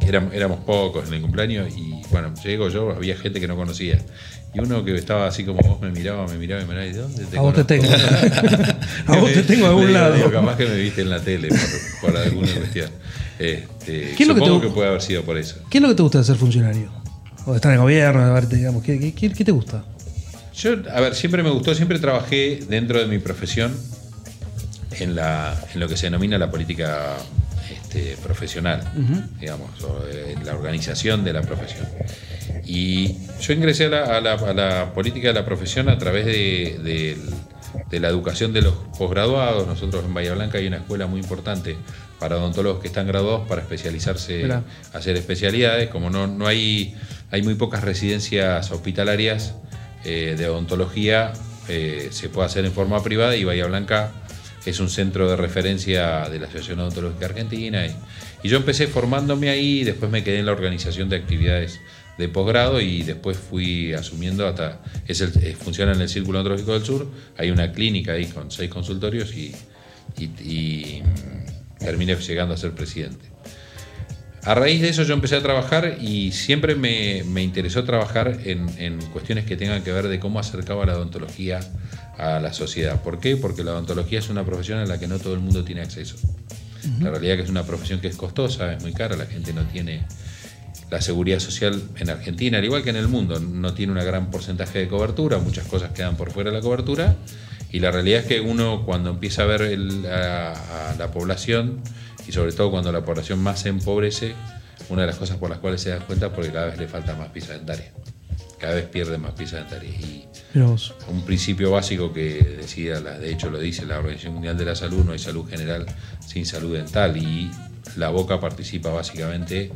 éramos, éramos pocos en el cumpleaños y bueno, llego yo, había gente que no conocía. Y uno que estaba así como vos me miraba, me miraba y me miraba, ¿y de dónde te A vos te conozco?" tengo. A vos te tengo de algún Digo, lado. digo, capaz que me viste en la tele por, por alguna cuestión. Este, ¿Qué es lo que te- que, puede haber sido por eso. ¿Qué es lo que te gusta de ser funcionario? O de estar en el gobierno, de verte, digamos. ¿Qué, qué- qué- qué te gusta? Yo, a ver, siempre me gustó, siempre trabajé dentro de mi profesión en, la, en lo que se denomina la política este, profesional, digamos, o en la organización de la profesión. Y yo ingresé a la, a la- a la política de la profesión a través de, de- de la educación de los posgraduados. Nosotros en Bahía Blanca hay una escuela muy importante para odontólogos que están graduados para especializarse, hacer especialidades. Como no, no hay, hay muy pocas residencias hospitalarias eh, de odontología, eh, se puede hacer en forma privada y Bahía Blanca es un centro de referencia de la Asociación Odontológica Argentina. Y, yo empecé formándome ahí, después me quedé en la organización de actividades de posgrado y después fui asumiendo hasta, es el- eh, funciona en el Círculo Odontológico del Sur, hay una clínica ahí con seis consultorios y, mm, terminé llegando a ser presidente. A raíz de eso yo empecé a trabajar y siempre me, me interesó trabajar en, en cuestiones que tengan que ver de cómo acercaba la odontología a la sociedad. ¿Por qué? Porque la odontología es una profesión en la que no todo el mundo tiene acceso. La realidad que es una profesión que es costosa, es muy cara, la gente no tiene la seguridad social en Argentina, al igual que en el mundo, no tiene un gran porcentaje de cobertura, muchas cosas quedan por fuera de la cobertura, y la realidad es que uno cuando empieza a ver el- a, a la población, y sobre todo cuando la población más se empobrece, una de las cosas por las cuales se da cuenta es porque cada vez le falta más pieza dentaria, cada vez pierde más pieza dentaria. Y un principio básico que decía, la- de hecho lo dice la Organización Mundial de la Salud, no hay salud general sin salud dental. Y la boca participa básicamente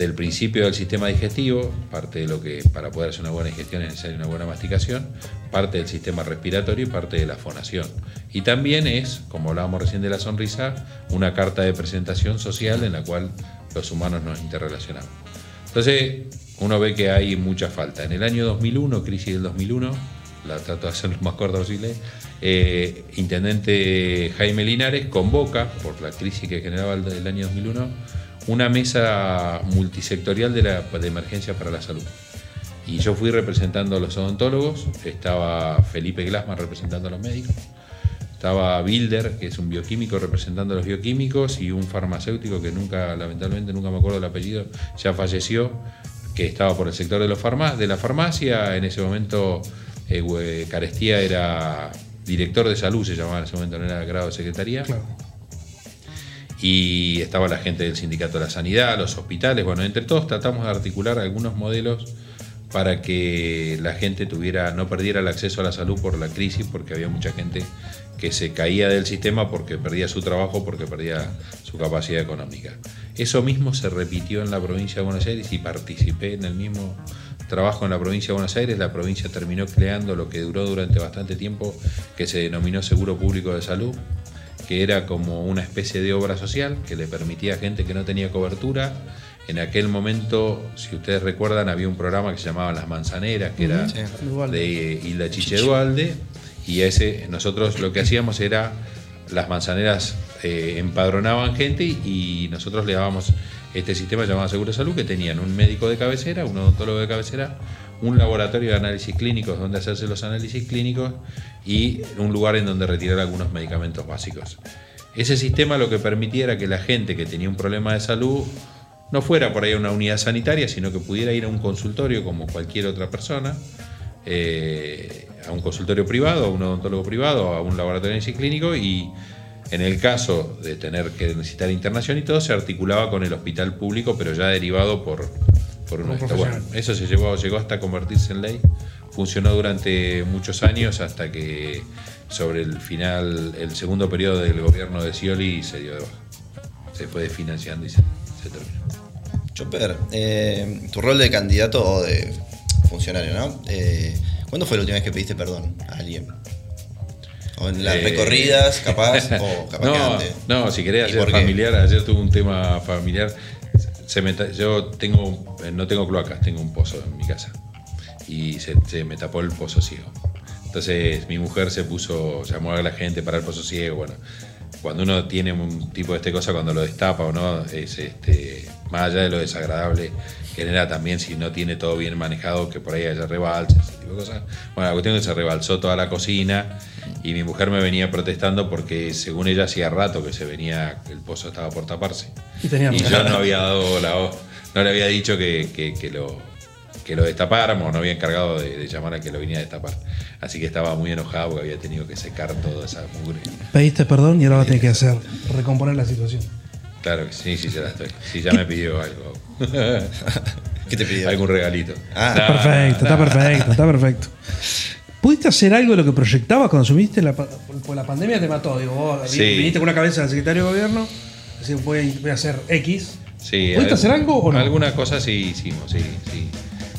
del principio del sistema digestivo, parte de lo que para poder hacer una buena digestión es necesaria una buena masticación, parte del sistema respiratorio y parte de la fonación. Y también es, como hablábamos recién de la sonrisa, una carta de presentación social en la cual los humanos nos interrelacionamos. Entonces, uno ve que hay mucha falta. En el año 2001, crisis del 2001, la trato de hacer lo más corta posible, eh, intendente Jaime Linares convoca, por la crisis que generaba el, el año 2001, una mesa multisectorial de, la, emergencia para la salud. Y yo fui representando a los odontólogos, estaba Felipe Glasman representando a los médicos, estaba Bilder, que es un bioquímico representando a los bioquímicos, y un farmacéutico que nunca, lamentablemente nunca me acuerdo el apellido, ya falleció, que estaba por el sector de, los farma- de la farmacia. En ese momento eh, Carestía era director de salud, se llamaba en ese momento, no era grado de secretaría. Y estaba la gente del Sindicato de la Sanidad, los hospitales. Bueno, entre todos tratamos de articular algunos modelos para que la gente tuviera, no perdiera el acceso a la salud por la crisis, porque había mucha gente que se caía del sistema porque perdía su trabajo, porque perdía su capacidad económica. Eso mismo se repitió en la provincia de Buenos Aires y participé en el mismo trabajo en la provincia de Buenos Aires. La provincia terminó creando lo que duró durante bastante tiempo, que se denominó Seguro Público de Salud, que era como una especie de obra social que le permitía a gente que no tenía cobertura. En aquel momento, si ustedes recuerdan, había un programa que se llamaba Las Manzaneras, que era Sí. De Hilda Chiche Dualde, y ese nosotros lo que hacíamos era las manzaneras eh, empadronaban gente y nosotros le dábamos este sistema llamado Seguro de Salud que tenían un médico de cabecera, un odontólogo de cabecera, un laboratorio de análisis clínicos donde hacerse los análisis clínicos y un lugar en donde retirar algunos medicamentos básicos. Ese sistema lo que permitía era que la gente que tenía un problema de salud no fuera por ahí a una unidad sanitaria, sino que pudiera ir a un consultorio como cualquier otra persona, eh, a un consultorio privado, a un odontólogo privado, a un laboratorio de análisis clínico y en el caso de tener que necesitar internación y todo, se articulaba con el hospital público, pero ya derivado por, por una bueno, Eso se llevó, llegó hasta convertirse en ley. Funcionó durante muchos años hasta que sobre el final, el segundo periodo del gobierno de Scioli se dio de baja. Se fue desfinanciando y se, terminó. Chopper, eh, tu rol de candidato o de funcionario, ¿no? Eh, ¿Cuándo fue la última vez que pediste perdón a alguien? ¿O en las eh, recorridas, capaz? o capaz no, antes? no, si querés hacer familiar, ayer tuve un tema familiar yo tengo, no tengo cloacas, tengo un pozo en mi casa. Y se, me tapó el pozo ciego. Entonces mi mujer se puso, llamó a la gente para el pozo ciego. Bueno, cuando uno tiene un tipo de este cosa, cuando lo destapa o no, es este, más allá de lo desagradable, genera también, si no tiene todo bien manejado, que por ahí haya rebalses, ese tipo de cosas. Bueno, la cuestión es que se rebalsó toda la cocina y mi mujer me venía protestando porque según ella hacía rato que se venía, el pozo estaba por taparse. Y, yo no había dado la no le había dicho que, lo que lo destapáramos, no había encargado de, llamar a que lo viniera a destapar. Así que estaba muy enojado porque había tenido que secar toda esa mugre. Pediste perdón y ahora va a tener que hacer, recomponer la situación. Claro que sí, sí, ya estoy. Sí, ya me pidió algo. ¿Qué te pidió? Algún regalito. Ah. Está perfecto, está perfecto, está perfecto. ¿Pudiste hacer algo de lo que proyectabas cuando asumiste? La, pues la pandemia te mató. Digo, vos viniste con una cabeza del secretario de gobierno, decís, voy, voy a hacer X. Sí, ¿Pudiste hacer algo o no? Algunas cosas sí hicimos, sí, sí.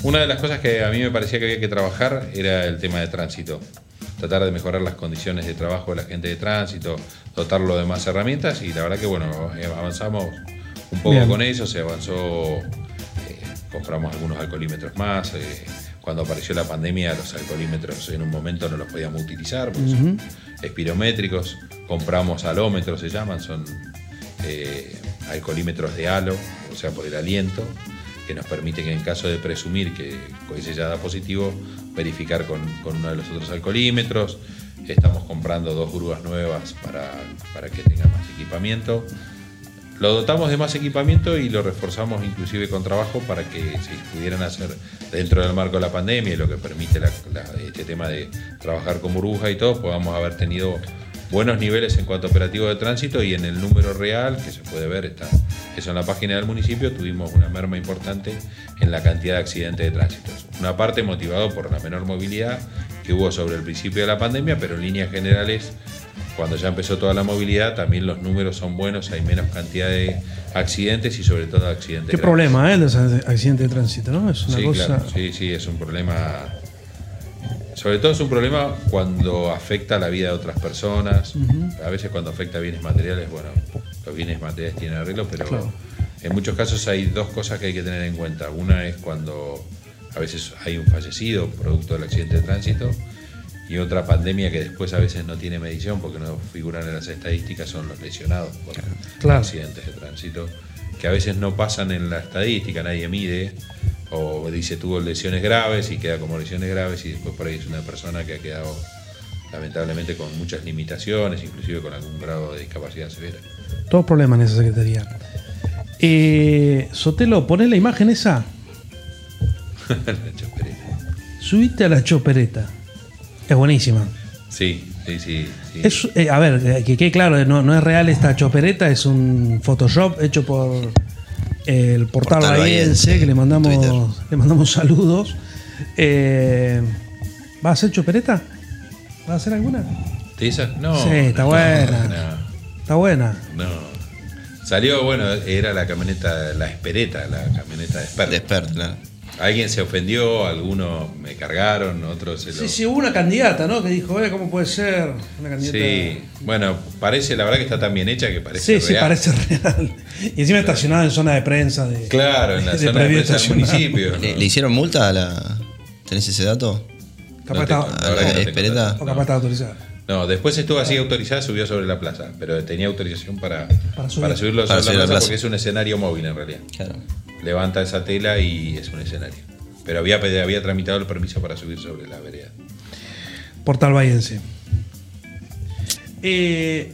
Una de las cosas que a mí me parecía que había que trabajar era el tema de tránsito. Tratar de mejorar las condiciones de trabajo de la gente de tránsito, dotarlo de más herramientas y la verdad que bueno, eh, avanzamos un poco con eso, se avanzó, eh, compramos algunos alcoholímetros más. Eh, cuando apareció la pandemia, los alcoholímetros en un momento no los podíamos utilizar porque son espirométricos. Compramos alómetros, se llaman, son eh, alcoholímetros de halo, o sea, por el aliento, que nos permiten, en caso de presumir que ese ya da positivo, verificar con, uno de los otros alcoholímetros. Estamos comprando dos grúas nuevas para, para que tengan más equipamiento. Lo dotamos de más equipamiento y lo reforzamos inclusive con trabajo para que se pudieran hacer dentro del marco de la pandemia y lo que permite este tema de trabajar con burbuja y todo, podamos haber tenido buenos niveles en cuanto a operativo de tránsito y en el número real, que se puede ver, está eso en la página del municipio, tuvimos una merma importante en la cantidad de accidentes de tránsito. Una parte motivado por la menor movilidad que hubo sobre el principio de la pandemia, pero en líneas generales cuando ya empezó toda la movilidad, también los números son buenos, hay menos cantidad de accidentes y sobre todo accidentes. Qué problema, ¿eh? Los accidentes de tránsito, ¿no? Es una sí, cosa. Sí, sí, es un problema. Sobre todo es un problema cuando afecta la vida de otras personas. A veces cuando afecta bienes materiales, bueno, los bienes materiales tienen arreglo, pero en muchos casos hay dos cosas que hay que tener en cuenta. Una es cuando a veces hay un fallecido producto del accidente de tránsito y otra pandemia que después a veces no tiene medición porque no figuran en las estadísticas son los lesionados por accidentes de tránsito, que a veces no pasan en la estadística, nadie mide, o dice tuvo lesiones graves y queda como lesiones graves y después por ahí es una persona que ha quedado lamentablemente con muchas limitaciones, inclusive con algún grado de discapacidad severa. Todos problemas en esa secretaría. Eh, Sotelo, poné la imagen esa. la chopereta. Subiste a la chopereta. Es buenísima. Sí, sí, sí. Eh, a ver, eh, que quede claro, no, es real esta chopereta, es un Photoshop hecho por el portal, portal que le mandamos, le mandamos saludos. Eh, ¿Va a hacer chopereta? ¿Va a hacer alguna? ¿Te? No. Sí, está buena. Está buena. No. Salió, bueno, era la camioneta, la Espereta, la camioneta de Spert. De claro. Alguien se ofendió, algunos me cargaron, otros se lo... Sí, sí, hubo una candidata, ¿no? Que dijo, eh, ¿cómo puede ser? Una candidata... Sí, bueno, parece, la verdad que está tan bien hecha que parece real. Sí, sí, parece real. Y encima estacionada en zona de prensa de... Claro, en la zona de prensa del municipio. ¿Le, hicieron multa a la...? ¿Tenés ese dato? Capaz estaba... O capaz estaba autorizada. No, después estuvo así autorizada, subió sobre la plaza, pero tenía autorización para, para, subirlo sobre la, plaza porque es un escenario móvil en realidad. Claro levanta esa tela y es un escenario. pero había, había tramitado el permiso para subir sobre la vereda. Portal Bayense. Eh,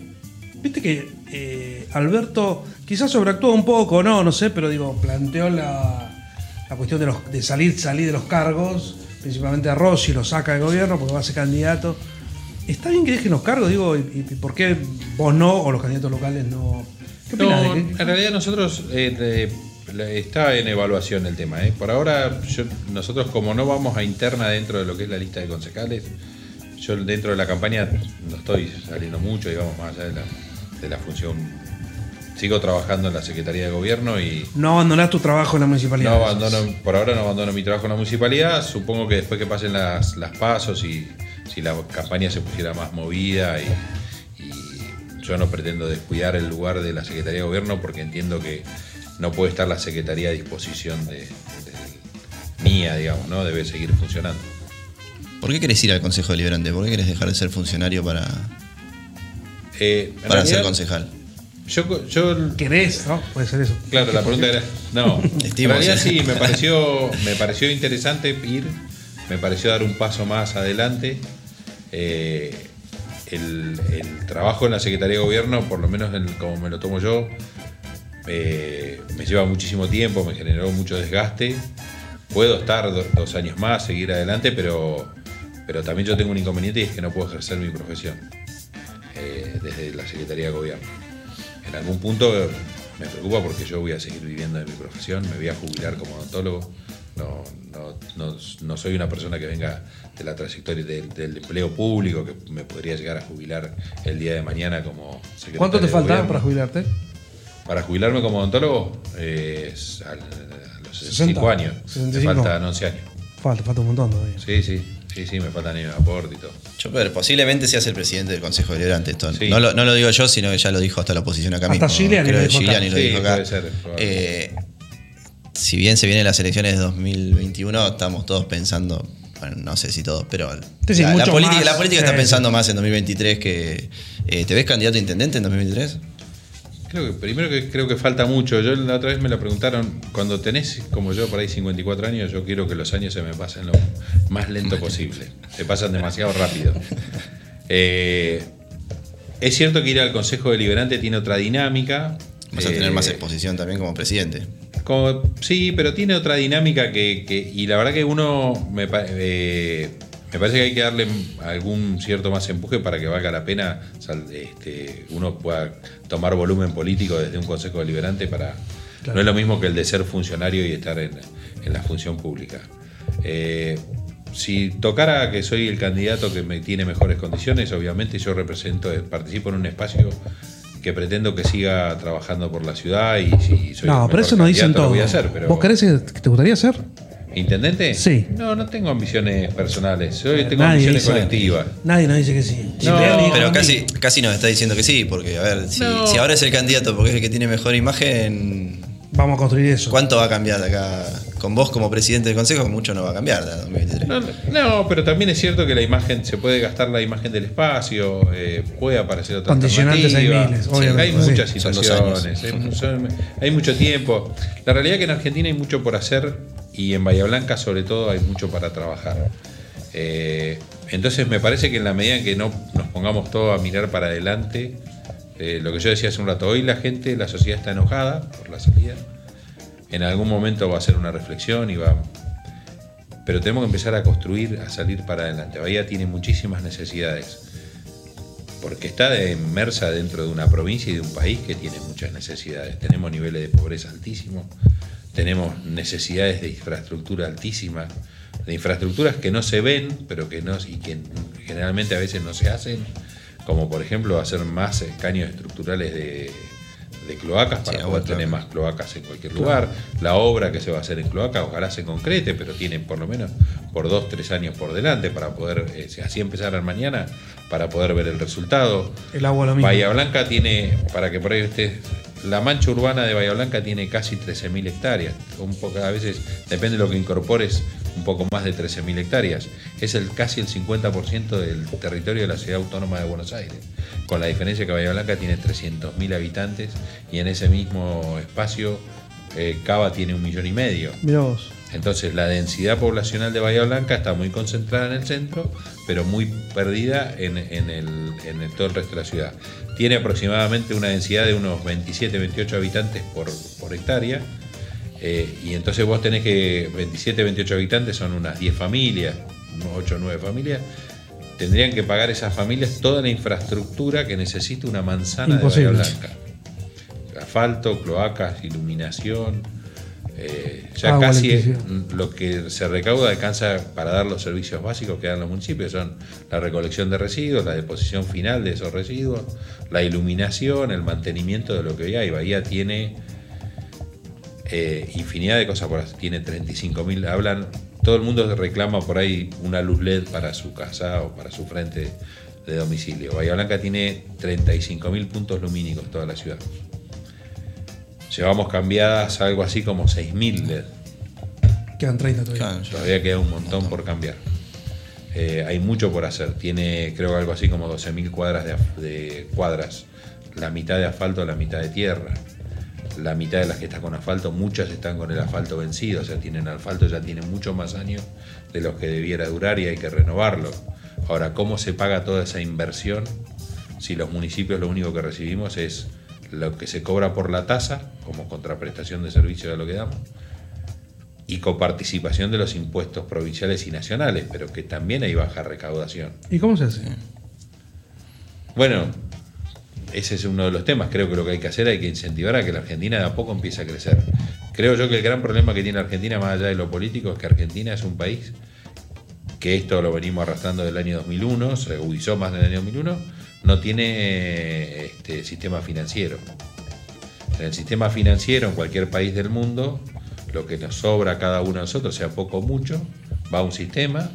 Viste que eh, Alberto quizás sobreactuó un poco, no, no sé, pero digo, planteó la, la cuestión de, los, de salir, salir de los cargos, principalmente a Rossi, lo saca del gobierno porque va a ser candidato. ¿Está bien que dejen los cargos? Digo, ¿y, y por qué vos no o los candidatos locales no? ¿Qué No, de en realidad nosotros eh, está en evaluación el tema. ¿eh? Por ahora, yo- nosotros como no vamos a interna dentro de lo que es la lista de concejales, yo dentro de la campaña no estoy saliendo mucho, digamos, más allá de la, de la función. Sigo trabajando en la Secretaría de Gobierno y no abandonás tu trabajo en la municipalidad? no abandono, por ahora no abandono mi trabajo en la municipalidad. Supongo que después que pasen las, las pasos y si la campaña se pusiera más movida y, y yo no pretendo descuidar el lugar de la Secretaría de Gobierno porque entiendo que no puede estar la Secretaría a disposición de, de- mía, digamos, ¿no? Debe seguir funcionando. ¿Por qué querés ir al Consejo Deliberante? ¿Por qué querés dejar de ser funcionario para, Eh, en para ser concejal? Yo, yo ¿Querés? ¿No? Puede ser eso. Claro, la pregunta era. No, en Estimo, realidad sí. sí, me pareció, me pareció interesante ir, me pareció dar un paso más adelante. Eh, el, el trabajo en la Secretaría de Gobierno, por lo menos en- como me lo tomo yo, eh, me lleva muchísimo tiempo, me generó mucho desgaste. Puedo estar do- dos años más, seguir adelante, pero, pero también yo tengo un inconveniente y es que no puedo ejercer mi profesión eh, desde la Secretaría de Gobierno. En algún punto me preocupa porque yo voy a seguir viviendo de mi profesión, me voy a jubilar como odontólogo. No, no, no, no soy una persona que venga de la trayectoria del, del empleo público, que me podría llegar a jubilar el día de mañana como secretario ¿Cuánto te faltaba para jubilarte? Para jubilarme como odontólogo, eh, es al- a los 60, 65 años. 65. Me faltan 11 años. Falta, falta un montón todavía. Sí, sí, sí, sí, me faltan años de aporte y todo. Chopper, posiblemente seas el presidente del Consejo Deliberante. Esto Sí. no, lo, no lo digo yo, sino que ya lo dijo hasta la oposición acá Hasta mismo. Giuliani Creo lo que dijo acá. Giuliani lo Sí, dijo acá. puede ser. Eh, si bien se vienen las elecciones de 2021, estamos todos pensando, bueno, no sé si todos, pero Sí, sí, la, la mucho política, más, la política está sí, pensando más en 2023 que... eh, ¿Te ves candidato a intendente en 2023? Creo que primero que creo que falta mucho. Yo la otra vez me lo preguntaron, cuando tenés como yo por ahí 54 años, yo quiero que los años se me pasen lo más lento posible. Se pasan demasiado rápido. Eh, es cierto que ir al Consejo Deliberante tiene otra dinámica. Vas a tener Eh, más exposición también como presidente. como- sí, pero tiene otra dinámica que, que- y la verdad que uno me, eh, me parece que hay que darle algún cierto más empuje para que valga la pena este, uno pueda tomar volumen político desde un consejo deliberante para Claro. no es lo mismo que el de ser funcionario y estar en, en la función pública. Eh, si tocara que soy el candidato que me tiene mejores condiciones, obviamente yo represento, participo en un espacio que pretendo que siga trabajando por la ciudad y si soy No, el pero eso no dicen todo. voy a hacer, pero ¿Vos querés que te gustaría ser? ¿Intendente? Sí. No, no tengo ambiciones personales, yo tengo Nadie ambiciones dice- colectivas. Nadie nos dice que sí. No, Cipriani dijo Pero casi, casi nos está diciendo que sí, porque a ver, si, No. si ahora es el candidato porque es el que tiene mejor imagen, Vamos a construir eso. ¿cuánto va a cambiar de acá? Con vos como presidente del consejo, mucho no va a cambiar de 2023. No, no, pero también es cierto que la imagen, se puede gastar la imagen del espacio, eh, puede aparecer otra Condicionantes hay alternativa. miles, Sí, obviamente, hay sí. muchas Son dos situaciones, hay, son- hay mucho tiempo. La realidad es que en Argentina hay mucho por hacer y en Bahía Blanca sobre todo hay mucho para trabajar. Eh, entonces me parece que en la medida en que no nos pongamos todos a mirar para adelante, eh, lo que yo decía hace un rato, hoy la gente, la sociedad está enojada por la salida. En algún momento va a ser una reflexión y va, pero tenemos que empezar a construir, a salir para adelante. Bahía tiene muchísimas necesidades, porque está inmersa dentro de una provincia y de un país que tiene muchas necesidades. Tenemos niveles de pobreza altísimos, tenemos necesidades de infraestructura altísimas, de infraestructuras que no se ven, pero que no y que generalmente a veces no se hacen, como por ejemplo hacer más caños estructurales de, de cloacas para Sí, poder de tener más cloacas en cualquier lugar. La obra que se va a hacer en cloaca, ojalá se concrete, pero tiene por lo menos por dos, tres años por delante para poder, eh, si así empezar mañana, para poder ver el resultado. El agua lo mismo. Bahía Blanca tiene, para que por ahí usted, la mancha urbana de Bahía Blanca tiene casi 13.000 hectáreas. Un poco, a veces, depende de lo que incorpores, un poco más de 13.000 hectáreas. Es el casi el 50% del territorio de la ciudad autónoma de Buenos Aires. Con la diferencia que Bahía Blanca tiene 300.000 habitantes y en ese mismo espacio eh, Cava tiene un millón y medio. Mirá vos. Entonces la densidad poblacional de Bahía Blanca está muy concentrada en el centro, pero muy perdida en, en el, en el- todo el resto de la ciudad. Tiene aproximadamente una densidad de unos 27, 28 habitantes por, por hectárea. eh, y entonces vos tenés que 27, 28 habitantes son unas 10 familias, unos 8 o 9 familias. Tendrían que pagar esas familias toda la infraestructura que necesita una manzana Imposible. de Bahía Blanca. Asfalto, cloacas, iluminación. Eh, ya Agua, casi lo que se recauda alcanza para dar los servicios básicos que dan los municipios, son la recolección de residuos, la deposición final de esos residuos, la iluminación, el mantenimiento de lo que hoy hay. Bahía tiene eh, infinidad de cosas por hacer, tiene 35.000, hablan, todo el mundo reclama por ahí una luz LED para su casa o para su frente de domicilio. Bahía Blanca tiene 35.000 puntos lumínicos toda la ciudad. Llevamos cambiadas algo así como 6.000 LED. Quedan 30 todavía. Claro, Todavía queda un montón por cambiar. Eh, hay mucho por hacer. Tiene, creo, algo así como 12.000 cuadras de, cuadras. La mitad de asfalto, la mitad de tierra. La mitad de las que están con asfalto, muchas están con el asfalto vencido. O sea, tienen asfalto, ya tienen mucho más años de los que debiera durar y hay que renovarlo. Ahora, ¿cómo se paga toda esa inversión si los municipios lo único que recibimos es lo que se cobra por la tasa, como contraprestación de servicio de lo que damos? y coparticipación de los impuestos provinciales y nacionales, pero que también hay baja recaudación. ¿Y cómo se hace? Bueno, ese es uno de los temas. Creo que lo que hay que hacer hay que incentivar a que la Argentina de a poco empiece a crecer. Creo yo que el gran problema que tiene Argentina, más allá de lo político, es que Argentina es un país que esto lo venimos arrastrando del año 2001, se agudizó más del año 2001, no tiene este, sistema financiero. En el sistema financiero, en cualquier país del mundo, lo que nos sobra a cada uno de nosotros, sea poco o mucho, va a un sistema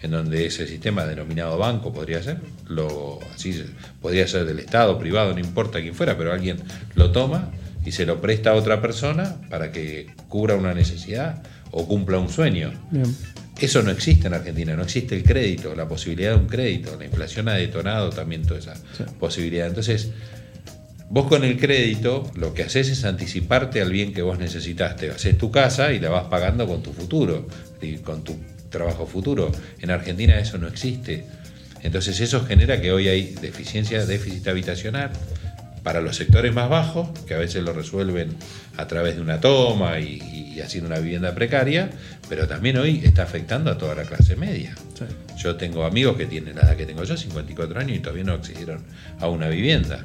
en donde ese sistema denominado banco podría ser, lo, así podría ser del Estado, privado, no importa quién fuera, pero alguien lo toma y se lo presta a otra persona para que cubra una necesidad o cumpla un sueño. Bien. Eso no existe en Argentina, no existe el crédito, la posibilidad de un crédito. La inflación ha detonado también toda esa Sí. posibilidad. Entonces, vos con el crédito lo que haces es anticiparte al bien que vos necesitaste. Haces tu casa y la vas pagando con tu futuro, y con tu trabajo futuro. En Argentina eso no existe. Entonces eso genera que hoy hay deficiencia, déficit habitacional para los sectores más bajos, que a veces lo resuelven a través de una toma y, y haciendo una vivienda precaria, pero también hoy está afectando a toda la clase media. Sí. Yo tengo amigos que tienen la edad que tengo yo, 54 años, y todavía no accedieron a una vivienda.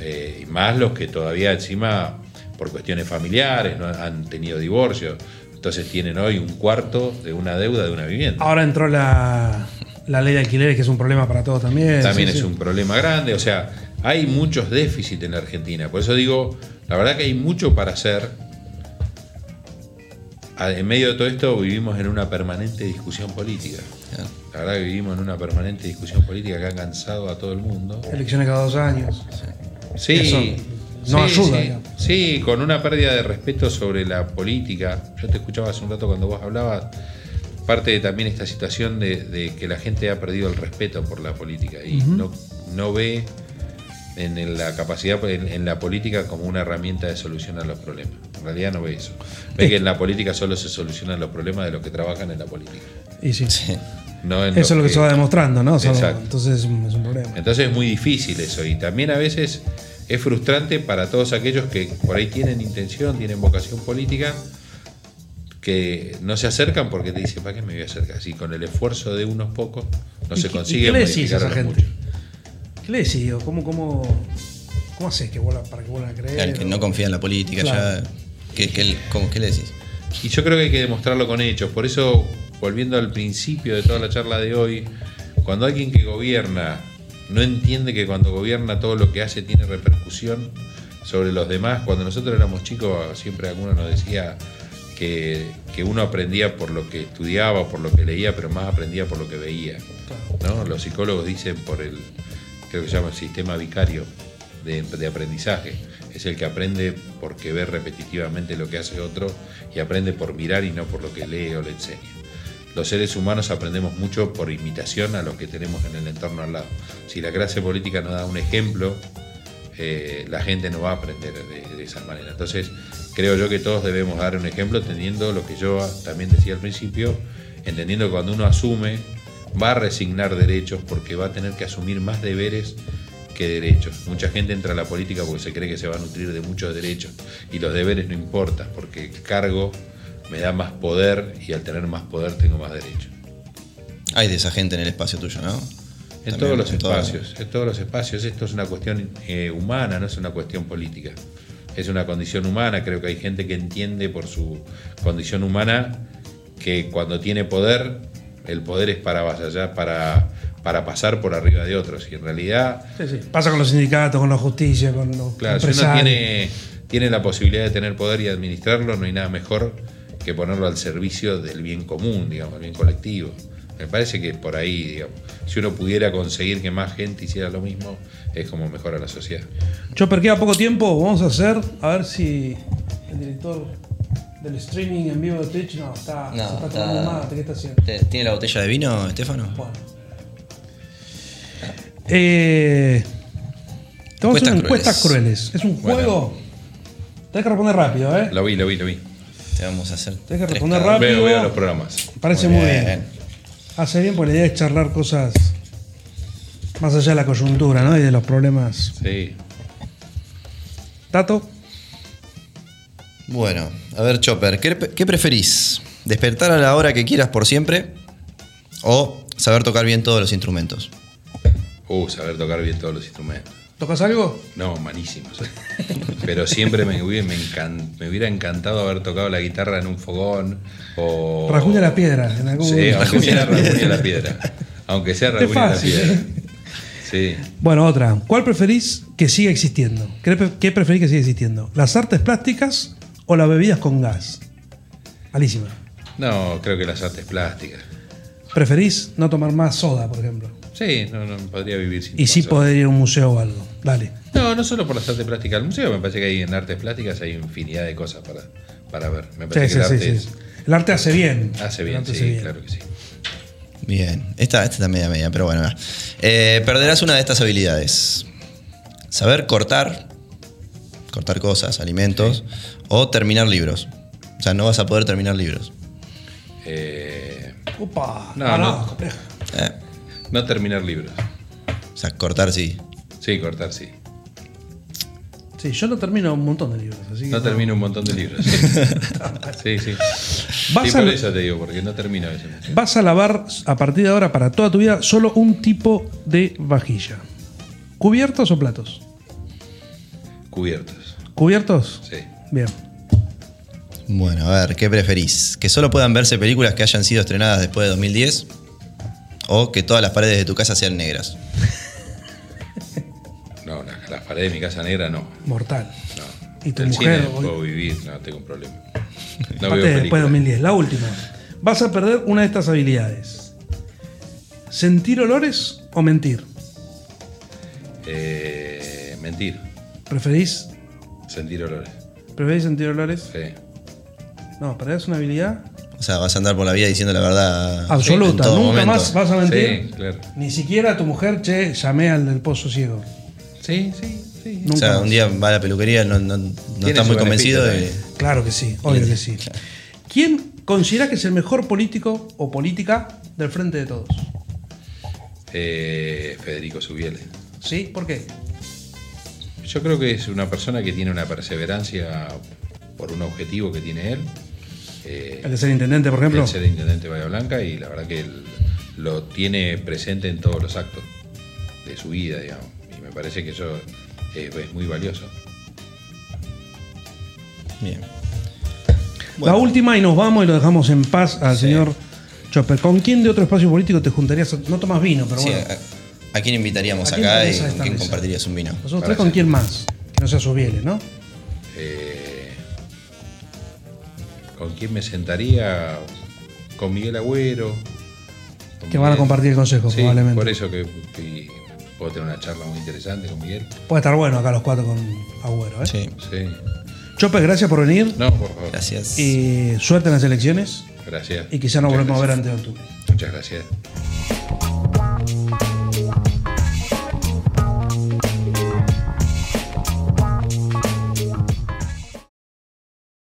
Eh, y más los que todavía encima, por cuestiones familiares, no han tenido divorcio, entonces tienen hoy un cuarto de una deuda de una vivienda. Ahora entró la, la ley de alquileres, que es un problema para todos también. También Sí, es sí. un problema grande, o sea, hay muchos déficits en la Argentina. Por eso digo, la verdad que hay mucho para hacer. En medio de todo esto vivimos en una permanente discusión política. La verdad que vivimos en una permanente discusión política que ha cansado a todo el mundo. Elecciones cada dos años. Sí, Eso no sí, ayuda, Sí, con una pérdida de respeto sobre la política. Yo te escuchaba hace un rato cuando vos hablabas, parte de también esta situación de, de que la gente ha perdido el respeto por la política y no ve en la capacidad en, en la política como una herramienta de solucionar los problemas. En realidad no ve eso. Ve que en la política solo se solucionan los problemas de los que trabajan en la política. Y sí. No en Eso es lo que se va demostrando, ¿no? O sea, Exacto. entonces es un, es un problema. entonces es muy difícil eso y también a veces es frustrante para todos aquellos que por ahí tienen intención, tienen vocación política, que no se acercan porque te dicen, ¿para qué me voy a acercar? Así con el esfuerzo de unos pocos no ¿Y se qué- y consigue qué le decís a esa gente? muchos. ¿Qué le decís? ¿Cómo, cómo, cómo haces que vuelva, para que vuelvan a creer? Claro, que no confía en la política Claro. ya. ¿Qué, qué- cómo- qué le decís? Y yo creo que hay que demostrarlo con hechos. Por eso, volviendo al principio de toda la charla de hoy, cuando alguien que gobierna no entiende que cuando gobierna todo lo que hace tiene repercusión sobre los demás, cuando nosotros éramos chicos siempre alguno nos decía que, que uno aprendía por lo que estudiaba, por lo que leía, pero más aprendía por lo que veía. ¿no? Los psicólogos dicen por el, creo que se llama sistema vicario de, de aprendizaje. Es el que aprende porque ve repetitivamente lo que hace otro y aprende por mirar y no por lo que lee o le enseña. Los seres humanos aprendemos mucho por imitación a los que tenemos en el entorno al lado. Si la clase política nos da un ejemplo eh, la gente no va a aprender de, de esa manera. Entonces, creo yo que todos debemos dar un ejemplo teniendo lo que yo también decía al principio, entendiendo que cuando uno asume, va a resignar derechos porque va a tener que asumir más deberes que derechos. Mucha gente entra a la política porque se cree que se va a nutrir de muchos derechos y los deberes no importan porque el cargo me da más poder y al tener más poder tengo más derechos. Hay de esa gente en el espacio tuyo, ¿no? En También, todos los en todo- espacios, en todos los espacios. Esto es una cuestión eh, humana, no es una cuestión política. Es una condición humana. Creo que hay gente que entiende por su condición humana que cuando tiene poder, el poder es para avasallar, para, para pasar por arriba de otros. Y en realidad, Sí, sí. Pasa con los sindicatos, con la justicia, con los claro, si uno tiene, tiene la posibilidad de tener poder y administrarlo, no hay nada mejor que ponerlo al servicio del bien común, digamos, el bien colectivo. Me parece que por ahí, digamos, si uno pudiera conseguir que más gente hiciera lo mismo, es como mejora la sociedad. Chopper, queda poco tiempo. Vamos a hacer, a ver si el director del streaming en vivo de Twitch no, está, No, se está está- tomando mate. ¿Qué está haciendo? ¿Te- ¿Tiene la botella de vino, Estefano? Bueno. Eh, una Encuestas encuestas crueles. Es un Bueno. juego. Tenés que responder rápido, ¿eh? Lo vi, lo vi, lo vi. Te vamos a hacer. Tenés que responder rápido. Veo, veo los programas. Parece muy bien. Hace bien porque la idea es charlar cosas más allá de la coyuntura, ¿no? Y de los problemas. Sí. Tato, Bueno, a ver, Chopper, ¿qué, qué preferís? ¿Despertar a la hora que quieras por siempre? ¿O saber tocar bien todos los instrumentos? Uh, saber tocar bien todos los instrumentos. ¿tocas algo? No, malísimos. Pero siempre me hubiera, me encan- me hubiera encantado haber tocado la guitarra en un fogón o... Rajuña la piedra. En algún Sí, momento. aunque sea Rajuña la piedra. Aunque sea Rajuña la piedra. ¿eh? Sí. Bueno, otra. ¿Cuál preferís que siga existiendo? ¿Qué, pre- qué preferís que siga existiendo? ¿Las artes plásticas o las bebidas con gas? Malísima. No, creo que las artes plásticas. ¿Preferís no tomar más soda, por ejemplo? Sí, no, no podría vivir sin Y sí soda. poder ir a un museo o algo. Dale. No, no solo por las artes plásticas. El museo me parece que hay en artes plásticas hay infinidad de cosas para, para ver. Me Sí, parece sí, que el sí, arte sí. El arte hace bien. hace El bien, sí, hace claro que sí. Bien, esta, esta está media media, pero bueno. Eh, perderás una de estas habilidades. Saber cortar, cortar cosas, alimentos, o terminar libros. O sea, no vas a poder terminar libros. Eh, Opa. No, Ah, no. compleja. Eh, no terminar libros. o sea, cortar sí. Sí, cortar sí. Sí, yo no termino un montón de libros. Así que No termino un montón de libros. Sí, sí. Vas Sí, a- por eso te digo, porque no termino a veces. mucho. Vas a lavar a partir de ahora para toda tu vida solo un tipo de vajilla. ¿Cubiertos o platos? Cubiertos. ¿Cubiertos? Sí. Bien. Bueno, a ver, ¿qué preferís? ¿Que solo puedan verse películas que hayan sido estrenadas después de 2010? ¿O que todas las paredes de tu casa sean negras? No, las, las paredes de mi casa negra no. Mortal. no. ¿Y tu El mujer? cine puedo vivir, no tengo un problema. No veo después de películas. 2010. La última. Vas a perder una de estas habilidades. ¿Sentir olores o mentir? Eh, mentir, ¿Preferís, sentir olores. ¿Preferís sentir olores? Sí. No, perdés una habilidad O sea, vas a andar por la vida diciendo la verdad. en absoluta. todo Nunca momento. más vas a mentir. Sí, claro. Ni siquiera a tu mujer, che, llamé al del pozo ciego. Sí, sí, sí. Nunca O sea, más. un día va a la peluquería, no, no, está muy convencido de. Claro que sí, obvio que sí. ¿Quién considera que es el mejor político o política del frente de todos? Eh, Federico Subiele. ¿Sí? ¿Por qué? Yo creo que es una persona que tiene una perseverancia por un objetivo que tiene él. Eh, El de ser intendente, por ejemplo. el ser intendente de Bahía Blanca y la verdad que él lo tiene presente en todos los actos de su vida, digamos. Y me parece que eso es, es muy valioso. Bien. La última y nos vamos y lo dejamos en paz al señor Chopper. ¿Con quién de otro espacio político te juntarías? No tomas vino, pero Sí, bueno. A, quién invitaríamos ¿A quién acá y con quién mesa? compartirías un vino? Nosotros tres, ¿con quién más? Que no sea Subiele, ¿no? Eh, ¿Con quién me sentaría? Con Miguel Agüero. con Que van a compartir el consejo, Sí, probablemente. Por eso que, que puedo tener una charla muy interesante con Miguel. Puede estar bueno acá los cuatro con Agüero, ¿eh? Sí, Sí. Chopper, gracias por venir. No, por favor. gracias. Y suerte en las elecciones. Gracias. Y quizá nos Muchas volvemos a ver antes de octubre. Muchas gracias.